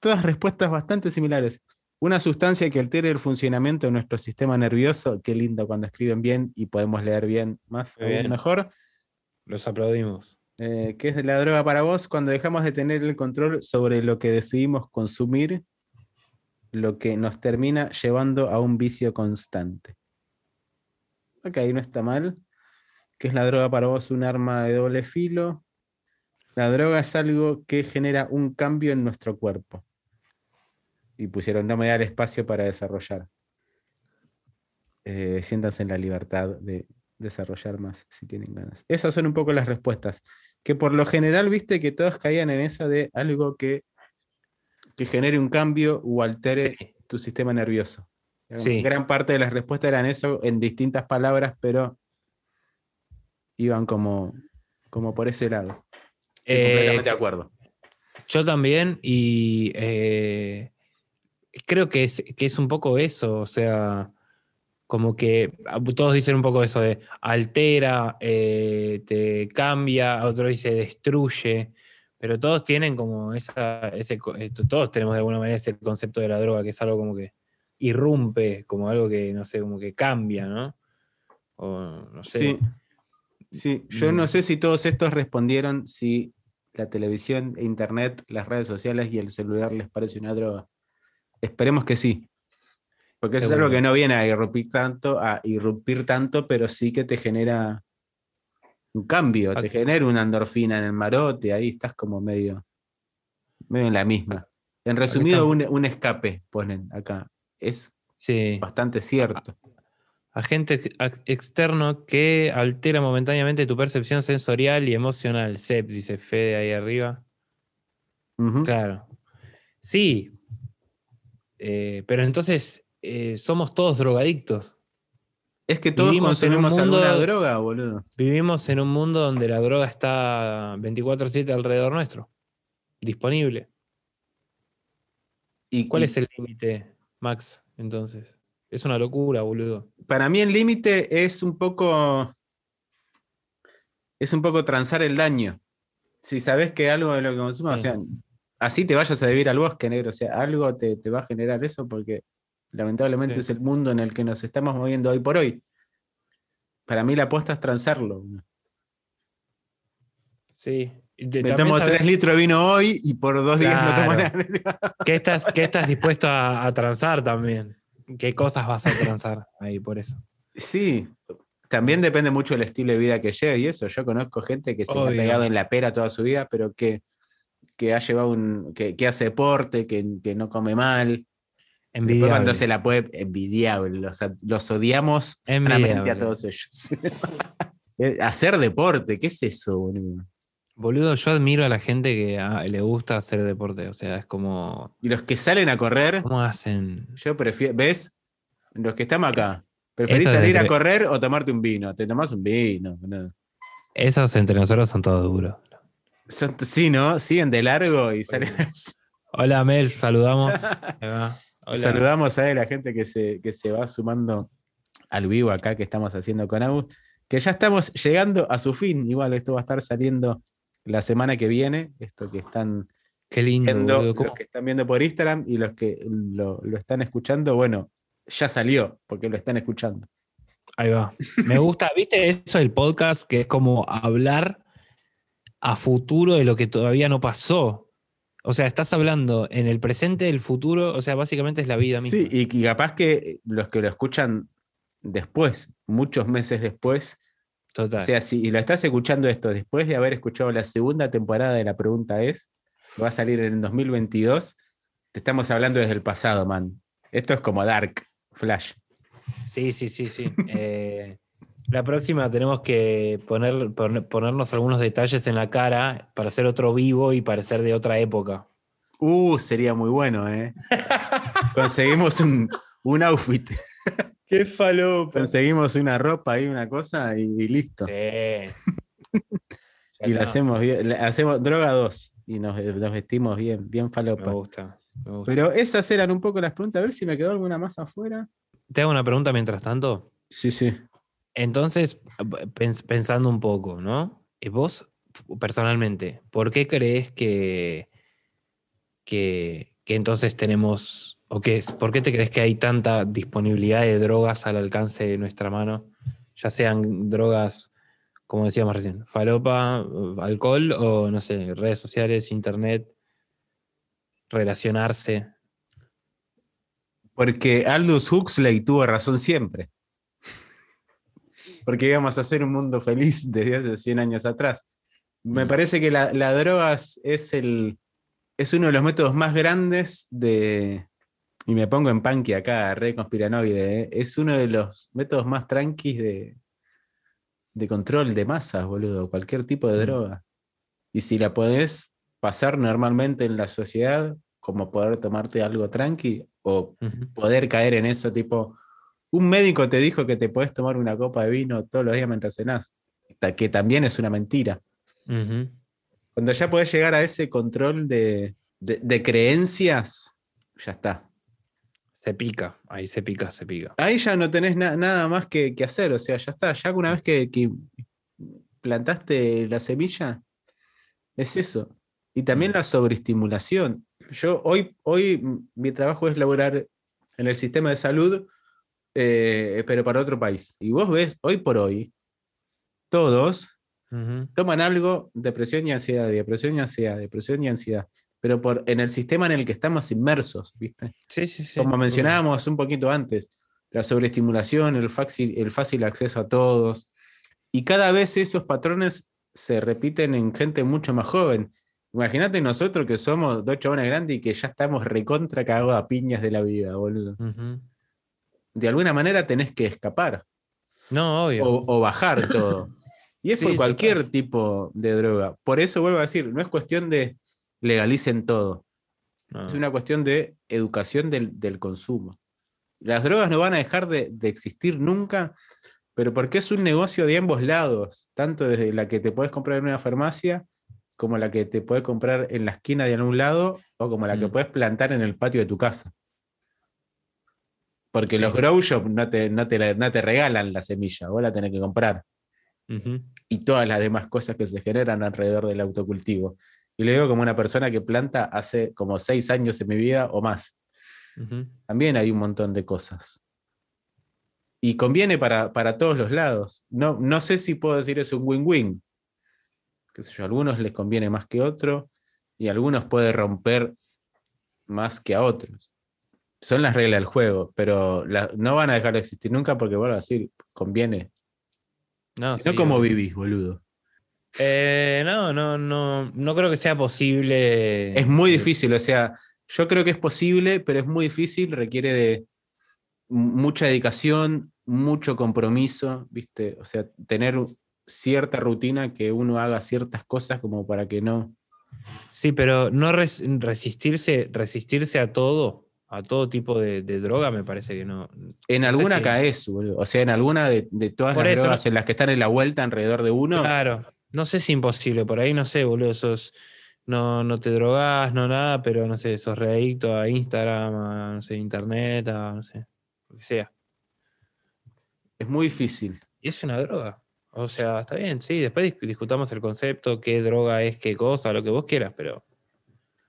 todas respuestas bastante similares. Una sustancia que altere el funcionamiento de nuestro sistema nervioso. Qué lindo cuando escriben bien y podemos leer bien más bien. mejor. Los aplaudimos. Eh, ¿Qué es la droga para vos? Cuando dejamos de tener el control sobre lo que decidimos consumir, lo que nos termina llevando a un vicio constante. Ok, no está mal. ¿Qué es la droga para vos? Un arma de doble filo. La droga es algo que genera un cambio en nuestro cuerpo. Y pusieron, no me da el espacio para desarrollar. Eh, siéntanse en la libertad de desarrollar más si tienen ganas. Esas son un poco las respuestas. Que por lo general, viste que todos caían en esa de algo que, que genere un cambio o altere Sí. tu sistema nervioso. Sí. Gran parte de las respuestas eran eso en distintas palabras, pero iban como, como por ese lado. Eh, completamente de acuerdo. Yo también, y eh, creo que es, que es un poco eso, o sea, como que ah, todos dicen un poco eso de altera, eh, te cambia, otro dice destruye, pero todos tienen como esa, ese, todos tenemos de alguna manera ese concepto de la droga, que es algo como que irrumpe, como algo que, no sé, como que cambia, ¿no? O no sé. Sí. Sí, yo Mm. no sé si todos estos respondieron si la televisión, internet, las redes sociales y el celular les parece una droga. Esperemos que sí. Porque eso es algo que no viene a irrumpir tanto, a irrumpir tanto, pero sí que te genera un cambio, te genera una endorfina en el marote, ahí estás como medio, medio en la misma. En resumido, un, un escape, ponen acá. Es Sí. bastante cierto. Agente ex- ex- externo que altera momentáneamente tu percepción sensorial y emocional. CEP, dice Fede ahí arriba. Claro. Sí. Eh, pero entonces eh, somos todos drogadictos. Es que todos Vivimos consumimos alguna mundo- droga, boludo. Vivimos en un mundo donde la droga está 24/7 alrededor nuestro. Disponible. Y, ¿Cuál y es el límite, Max? Entonces. Es una locura, boludo. para mí el límite es un poco. Es un poco transar el daño. Si sabes que algo de lo que consumas, Sí. o sea, así te vayas a vivir al bosque negro, o sea, algo te, te va a generar eso porque lamentablemente Sí. es el mundo en el que nos estamos moviendo hoy por hoy. Para mí la apuesta es transarlo. Sí. De- Me tomo sabes- tres litros de vino hoy y por dos días no tomo nada. <laughs> ¿Qué estás, qué estás dispuesto a, a transar también? ¿Qué cosas vas a transar ahí por eso? Sí, también depende mucho del estilo de vida que lleve y eso. Yo conozco gente que se Obvio. ha pegado en la pera toda su vida, pero que, que ha llevado un. que, que hace deporte, que, que no come mal. Después Envidiable. cuando se la puede, envidiable. Los, los odiamos sanamente a Envidiable. todos ellos. <laughs> Eh, Hacer deporte, ¿qué es eso, boludo? Boludo, yo admiro a la gente que ah, le gusta hacer deporte. O sea, es como. Y los que salen a correr, ¿Cómo hacen? yo prefiero. ¿Ves? Los que estamos acá. ¿Preferís Esa de salir a correr o tomarte un vino? Te tomás un vino. Esos entre nosotros son todos duros. Son- sí, ¿no? Siguen de largo y salen. Hola, Mel, saludamos. <laughs> Hola. Saludamos a la gente que se, que se va sumando al vivo acá que estamos haciendo con Agus. Que ya estamos llegando a su fin. Igual esto va a estar saliendo la semana que viene. Esto que están Qué lindo. viendo, los ¿Cómo- que están viendo por Instagram y los que lo, lo están escuchando, bueno, ya salió, porque lo están escuchando. Ahí va. Me gusta, <laughs> ¿viste eso del podcast? Que es como hablar a futuro de lo que todavía no pasó. O sea, estás hablando en el presente del futuro, o sea, básicamente es la vida misma. Sí, y, y capaz que los que lo escuchan después, muchos meses después, Total. O sea, si lo estás escuchando esto después de haber escuchado la segunda temporada de la pregunta es, que va a salir en el 2022, te estamos hablando desde el pasado, man. Esto es como Dark, Flash. Sí, sí, sí, sí. <laughs> Eh, la próxima tenemos que poner, poner- ponernos algunos detalles en la cara para hacer otro vivo y parecer de otra época. Uh, sería muy bueno, ¿eh? <laughs> Conseguimos un, un outfit, ¡Qué falopa! conseguimos una ropa y una cosa y, y listo. Sí. <laughs> Y le está. hacemos, bien- le hacemos droga 2 y nos, nos vestimos bien, bien Me falopa. gusta. me gusta. Pero esas eran un poco las preguntas. A ver si me quedó alguna más afuera. Te hago una pregunta mientras tanto. Sí, sí. Entonces, pens- pensando un poco, ¿no? Eh, Vos, personalmente, ¿por qué crees que, que, entonces tenemos, o es, por qué te crees que hay tanta disponibilidad de drogas al alcance de nuestra mano? Ya sean drogas, como decíamos recién, falopa, eh, alcohol o, no sé, redes sociales, internet, relacionarse. Porque Aldous Huxley tuvo razón siempre. Porque íbamos a hacer un mundo feliz <laughs> desde hace 100 años atrás. Me Mm. parece que la, la droga es- el, es uno de los métodos más grandes de. Y me pongo en punky acá, re conspiranoide. ¿eh? Es uno de los métodos más tranquis de, de control de masas, boludo. Cualquier tipo de Mm. droga. Y si la podés pasar normalmente en la sociedad, como poder tomarte algo tranqui o Ujú. poder caer en eso, tipo, un médico te dijo que te podés tomar una copa de vino todos los días mientras cenás, que también es una mentira. Cuando ya podés llegar a ese control de, de- de creencias, ya está. Se pica, ahí se pica, se pica. Ahí ya no tenés na- nada más que, que hacer, o sea, ya está. Ya una vez que, que plantaste la semilla, es eso. Y también la sobreestimulación. Yo hoy, hoy mm, mi trabajo es laborar en el sistema de salud, eh, pero para otro país. Y vos ves, hoy por hoy, todos Ujú. toman algo, depresión y ansiedad, depresión y ansiedad, depresión y ansiedad, pero por, en el sistema en el que estamos inmersos, ¿viste? Sí, sí, sí. Como mencionábamos un poquito antes, la sobreestimulación, el fácil, el fácil acceso a todos. Y cada vez esos patrones se repiten en gente mucho más joven. Imagínate nosotros que somos dos chabones grandes y que ya estamos recontra cagados a piñas de la vida, boludo. Ujú. De alguna manera tenés que escapar No, obvio. o, o bajar <laughs> todo. Y es Sí, por cualquier tipo de droga. Por eso vuelvo a decir, no es cuestión de legalicen todo. No. Es una cuestión de educación del, del consumo. Las drogas no van a dejar de, de existir nunca, pero porque es un negocio de ambos lados, tanto desde la que te puedes comprar en una farmacia, como la que te puedes comprar en la esquina de algún lado, o como la que Mm. puedes plantar en el patio de tu casa. Porque Sí. los grow shop no te, no, te, no te regalan la semilla, vos la tenés que comprar. Ujú. Y todas las demás cosas que se generan alrededor del autocultivo. Y lo digo como una persona que planta hace como seis años en mi vida o más también hay un montón de cosas. Y conviene para, para todos los lados. No, no sé si puedo decir es un win-win. Sé yo, a algunos les conviene más que otro y a algunos puede romper más que a otros. Son las reglas del juego, pero la- no van a dejar de existir nunca porque, vuelvo a decir, conviene. No, si no, sí, ¿cómo obvio. vivís, boludo? Eh, no, no, no, no creo que sea posible. Es muy eh, difícil, o sea, yo creo que es posible, pero es muy difícil, requiere de mucha dedicación, mucho compromiso, ¿viste? O sea, tener cierta rutina que uno haga ciertas cosas como para que no. Sí, pero no res- resistirse, resistirse a todo, a todo tipo de, de droga, me parece que no. En No alguna si- caes, boludo. O sea, en alguna de, de todas Por las eso, drogas no- en las que están en la vuelta alrededor de uno, Claro, no sé si imposible, por ahí no sé, boludo, sos, no, no te drogás, no nada, pero no sé, sos readicto a Instagram, a, no sé, internet, a, no sé, lo que sea. es muy difícil. Y es una droga. O sea, está bien, sí, después dis- discutamos el concepto, qué droga es, qué cosa, lo que vos quieras, pero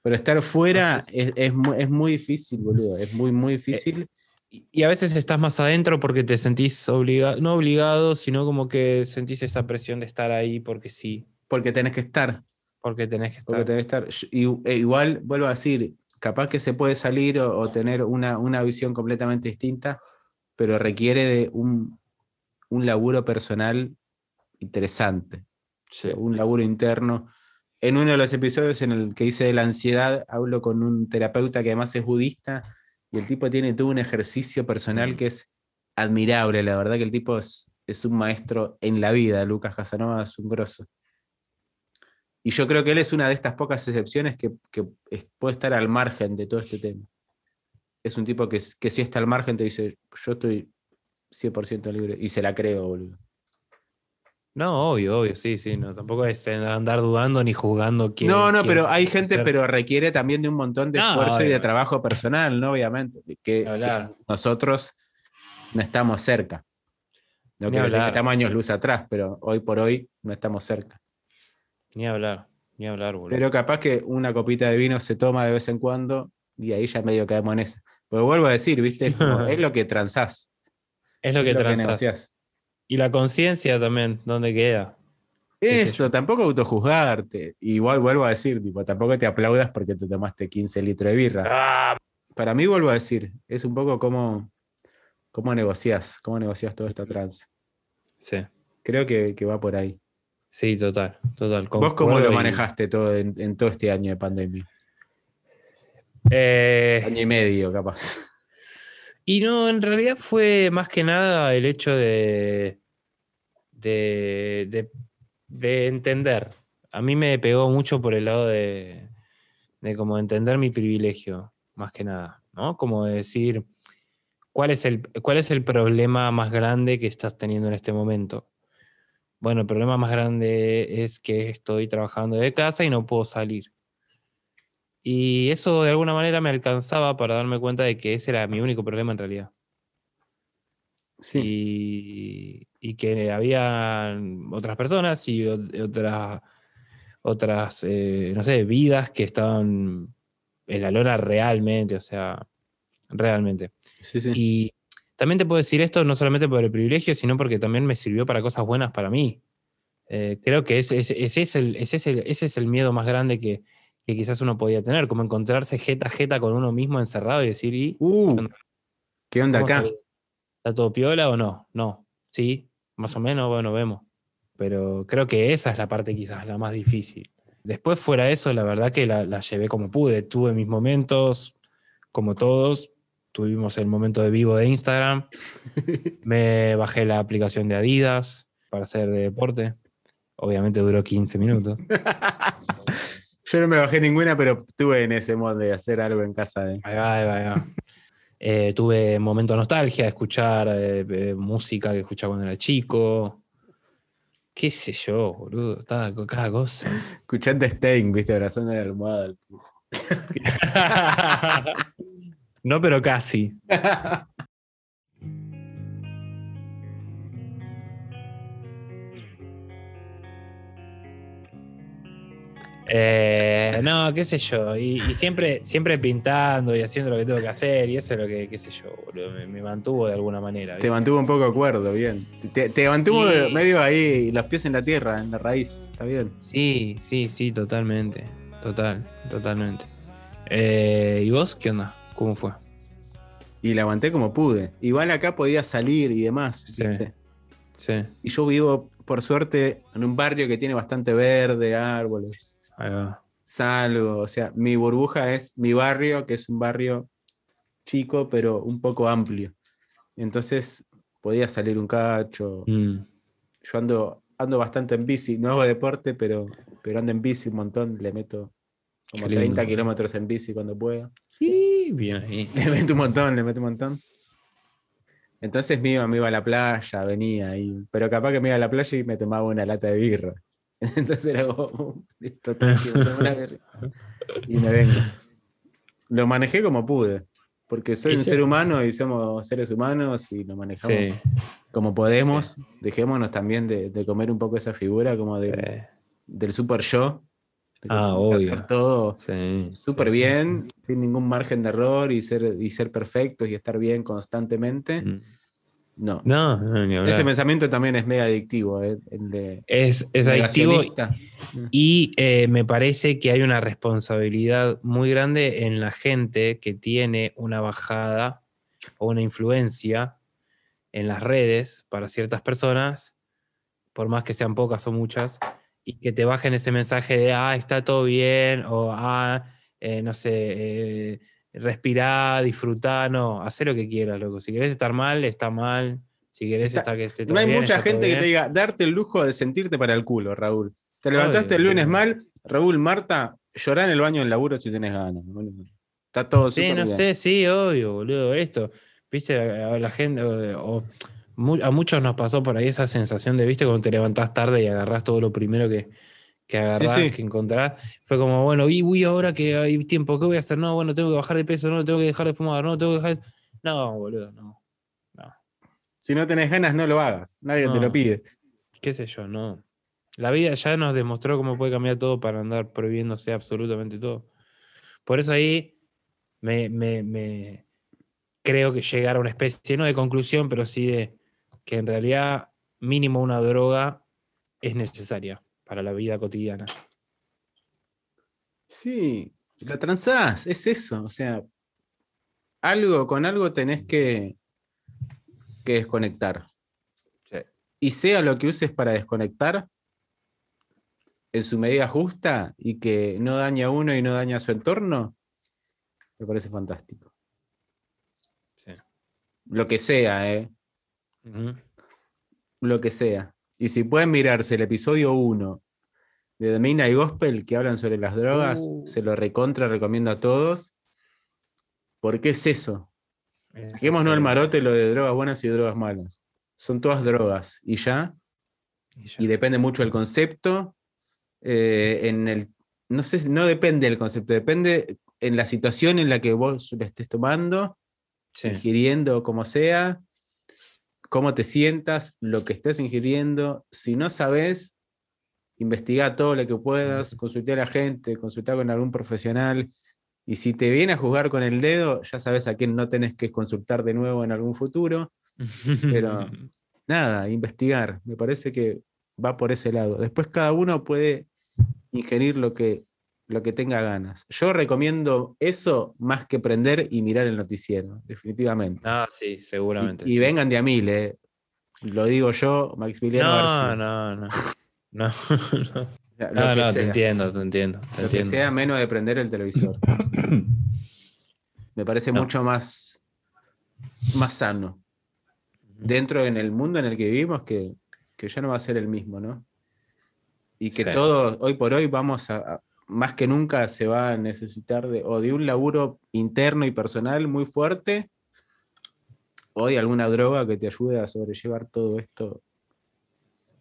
Pero estar fuera Entonces- es, es mu- es muy difícil, boludo. Es muy, muy difícil. Y y a veces estás más adentro porque te sentís obligado, no obligado, sino como que sentís esa presión de estar ahí porque sí, porque tenés que estar. porque tenés que Porque estar. tenés que estar. Y- e igual, vuelvo a decir, capaz que se puede salir o, o tener una, una visión completamente distinta, pero requiere de un, un laburo personal interesante. Sí. Un laburo interno. En uno de los episodios en el que hice de la ansiedad, hablo con un terapeuta que además es budista y el tipo tiene todo un ejercicio personal que es admirable. La verdad que el tipo es, es un maestro en la vida. Lucas Casanova es un grosso. Y yo creo que él es una de estas pocas excepciones que, puede estar al margen de todo este tema. Es un tipo que, que si está al margen te dice, yo estoy 100% libre. Y se la creo, boludo. No, obvio, obvio, sí, sí. No, tampoco es andar dudando ni juzgando quién. no, no, quién pero hay que gente, pero requiere también de un montón de No, esfuerzo y de trabajo personal, ¿no? Obviamente. Que, que nosotros no estamos cerca. No quiero decir que estamos años luz atrás, pero hoy por hoy no estamos cerca. Ni hablar, ni hablar, boludo. Pero capaz que una copita de vino se toma de vez en cuando y ahí ya medio caemos en esa. Pero vuelvo a decir, ¿viste? Es, como- <laughs> es lo que transás. es lo que es transas. negociás. Y la conciencia también, ¿dónde queda? Eso, tampoco autojuzgarte. Igual vuelvo a decir, tipo, tampoco te aplaudas porque te tomaste 15 litros de birra. Ah, Para mí, vuelvo a decir, es un poco como cómo negociás, cómo negociás toda esta trance. sí, Creo que, que va por ahí. sí, total, total. ¿Vos cómo lo y- manejaste todo en, en todo este año de pandemia? Eh, Año y medio, capaz. Y no, en realidad fue más que nada el hecho de, de, de- de entender. A mí me pegó mucho por el lado de, de como entender mi privilegio, más que nada, ¿no? Como decir, ¿cuál es, el, ¿cuál es el problema más grande que estás teniendo en este momento? Bueno, el problema más grande es que estoy trabajando de casa y no puedo salir. Y eso de alguna manera me alcanzaba para darme cuenta de que ese era mi único problema en realidad. Sí. Y, y que había otras personas y otras, otras eh, no sé, vidas que estaban en la lona realmente, o sea, realmente. Sí, sí. Y también te puedo decir esto no solamente por el privilegio, sino porque también me sirvió para cosas buenas para mí. Eh, creo que ese, ese- ese es el, ese, es el, ese es el miedo más grande que, que quizás uno podía tener, como encontrarse jeta a jeta con uno mismo encerrado y decir, ¿y Uh, ¿Qué onda acá? ¿Está todo piola o no? No. Sí, más o menos, bueno, vemos. Pero creo que esa es la parte quizás la más difícil. Después, fuera de eso, la verdad que la, la llevé como pude. Tuve mis momentos, como todos. Tuvimos el momento de vivo de Instagram. <laughs> Me bajé la aplicación de Adidas para hacer deporte. Obviamente duró 15 minutos. <laughs> Yo no me bajé ninguna, pero estuve en ese modo de hacer algo en casa de. Ahí va, ahí va, ahí va. Eh, tuve momento de nostalgia, escuchar eh, eh, música que escuchaba cuando era chico. Qué sé yo, boludo. Estaba con cada cosa. Escuchando Stein, viste, abrazando la almohada. <laughs> no, pero casi. <laughs> Eh, no, qué sé yo. Y, y siempre, siempre pintando y haciendo lo que tengo que hacer. Y eso es lo que, qué sé yo, boludo, me, me mantuvo de alguna manera. Te mantuvo un poco acuerdo, bien. Te, te mantuvo Sí. medio ahí, los pies en la tierra, en la raíz. Está bien. Sí, sí, sí, totalmente. Total, totalmente. Eh, ¿Y vos qué onda? ¿Cómo fue? Y la aguanté como pude. Igual acá podía salir y demás. Sí. ¿viste? Sí, Y yo vivo, por suerte, en un barrio que tiene bastante verde, árboles. Salgo, o sea, mi burbuja es mi barrio, que es un barrio chico, pero un poco amplio. Entonces podía salir un cacho. Mm, Yo ando, ando bastante en bici, no hago deporte, pero, pero ando en bici un montón, le meto como Qué lindo. 30 kilómetros en bici cuando pueda. Sí, bien ahí. <laughs> Le meto un montón, le meto un montón. Entonces me iba, me iba a la playa, venía ahí, pero capaz que me iba a la playa y me tomaba una lata de birra. <laughs> Entonces era como, listo, <laughs> una birra y me vengo. Lo manejé como pude, porque soy un sí. ser humano y somos seres humanos y lo manejamos Sí, como podemos. Dejémonos también de, de comer un poco esa figura como sí, del, super yo. de Ah, que hacer obvio. todo sí, súper sí, sí, bien, sin ningún margen de error y ser, y ser perfectos y estar bien constantemente. sí. Mm. No. No, no. Ese pensamiento también es mega adictivo, ¿eh? el de Es, es adictivo y eh, me parece que hay una responsabilidad muy grande en la gente que tiene una bajada o una influencia en las redes para ciertas personas por más que sean pocas o muchas, y que te bajen ese mensaje de, ah, está todo bien, o, ah, eh, no sé, eh, respirá, disfrutá, no, haz lo que quieras, loco. Si querés estar mal, está mal. Si querés Está- estar que esté todo No hay bien, mucha gente que te diga, darte el lujo de sentirte para el culo, Raúl. Te levantaste el lunes mal, Raúl, Marta, llorá en el baño del laburo si tenés ganas. Está todo Sí, no bien. sé, sí, obvio, boludo. Esto, viste, a la gente, o, a muchos nos pasó por ahí esa sensación de, viste, cuando te levantás tarde y agarrás todo lo primero que, que agarrás, sí. que encontrás. Fue como, bueno, y uy, ahora que hay tiempo, ¿qué voy a hacer? No, bueno, tengo que bajar de peso, no, tengo que dejar de fumar, no, tengo que dejar. de- No, boludo, no. Si no tenés ganas, no lo hagas. Nadie te lo pide. qué sé yo, no. La vida ya nos demostró cómo puede cambiar todo para andar prohibiéndose absolutamente todo. Por eso ahí me, me- me creo que llegar a una especie, no de conclusión, pero sí de que en realidad mínimo una droga es necesaria para la vida cotidiana. Sí, lo transás, es eso. O sea, algo con algo tenés que, que desconectar. Sí. Y sea lo que uses para desconectar, en su medida justa y que no daña a uno y no daña a su entorno, me parece fantástico. Sí. Lo que sea, ¿eh? Lo que sea. Y si pueden mirarse el episodio 1 de The Midnight Gospel que hablan sobre las drogas, Uh. se lo recontra recomiendo a todos. Porque es eso. Es Saquémonos el excelente. marote lo de drogas buenas y drogas malas. Son todas drogas. Y ya. Y ya. Y depende mucho del concepto. eh, en el, no sé, no depende del concepto, depende en la situación en la que vos lo estés tomando, Sí. ingiriendo, como sea, cómo te sientas, lo que estés ingiriendo. Si no sabes, investiga todo lo que puedas, consulta a la gente, consulta con algún profesional. Y si te viene a juzgar con el dedo, ya sabes a quién no tenés que consultar de nuevo en algún futuro. Pero- <laughs> Nada, investigar. Me parece que va por ese lado. Después cada uno puede ingerir lo que, lo que tenga ganas. Yo recomiendo eso más que prender y mirar el noticiero, definitivamente. Ah, sí, seguramente. Y, y sí. vengan de a mil, eh. Lo digo yo, Maximiliano No, García. no, no. <laughs> No, no. No, te entiendo, te entiendo. te Lo que sea menos de prender el televisor. <coughs> Me parece No. mucho más, más sano. Dentro en el mundo en el que vivimos, que, que ya no va a ser el mismo, ¿no? Y que Sí. todos, hoy por hoy, vamos a- más que nunca se va a necesitar de, o de un laburo interno y personal muy fuerte, o de alguna droga que te ayude a sobrellevar todo esto,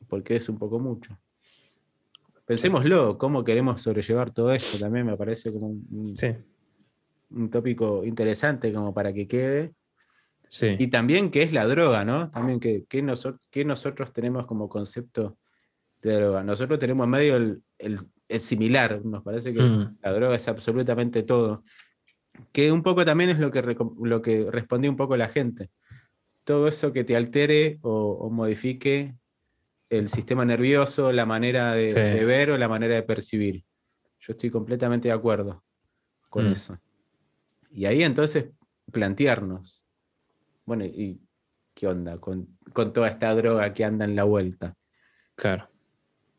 porque es un poco mucho. Pensémoslo, cómo queremos sobrellevar todo esto, también me parece como un, un- Sí, un tópico interesante como para que quede. sí. Y también qué es la droga, ¿no? También que, que, noso- que nosotros tenemos como concepto de droga. Nosotros tenemos medio el, el- el similar, nos parece que Mm. la droga es absolutamente todo. Que un poco también es lo que, lo que respondió un poco la gente. Todo eso que te altere o, o modifique el sistema nervioso, la manera de, Sí. de ver o la manera de percibir. Yo estoy completamente de acuerdo con Mm. eso. Y ahí entonces plantearnos, bueno, ¿y qué onda con, con toda esta droga que anda en la vuelta? Claro.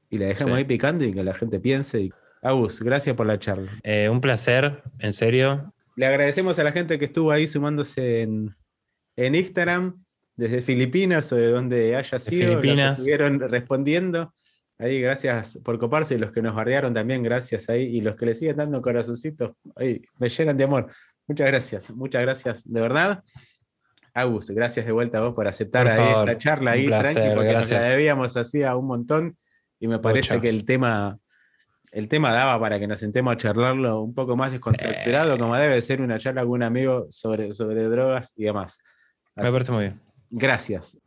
Y la dejamos Sí. ahí picando y que la gente piense. Y... Agus, gracias por la charla. Eh, un placer, en serio. Le agradecemos a la gente que estuvo ahí sumándose en, en Instagram, desde Filipinas o de donde haya sido. los que Filipinas. estuvieron respondiendo. Ahí, gracias por coparse. Y los que nos bardearon también, gracias ahí. Y los que le siguen dando corazoncitos, ahí, me llenan de amor. Muchas gracias, muchas gracias, de verdad. Agus, gracias de vuelta a vos por aceptar Por ahí favor, la charla ahí, placer, tranqui, porque nos la gracias. debíamos hacía un montón. Y me parece que el tema, el tema daba para que nos sentemos a charlarlo un poco más descontracturado, como debe ser una charla con un amigo sobre, sobre drogas y demás. Me Así- parece muy bien. Gracias.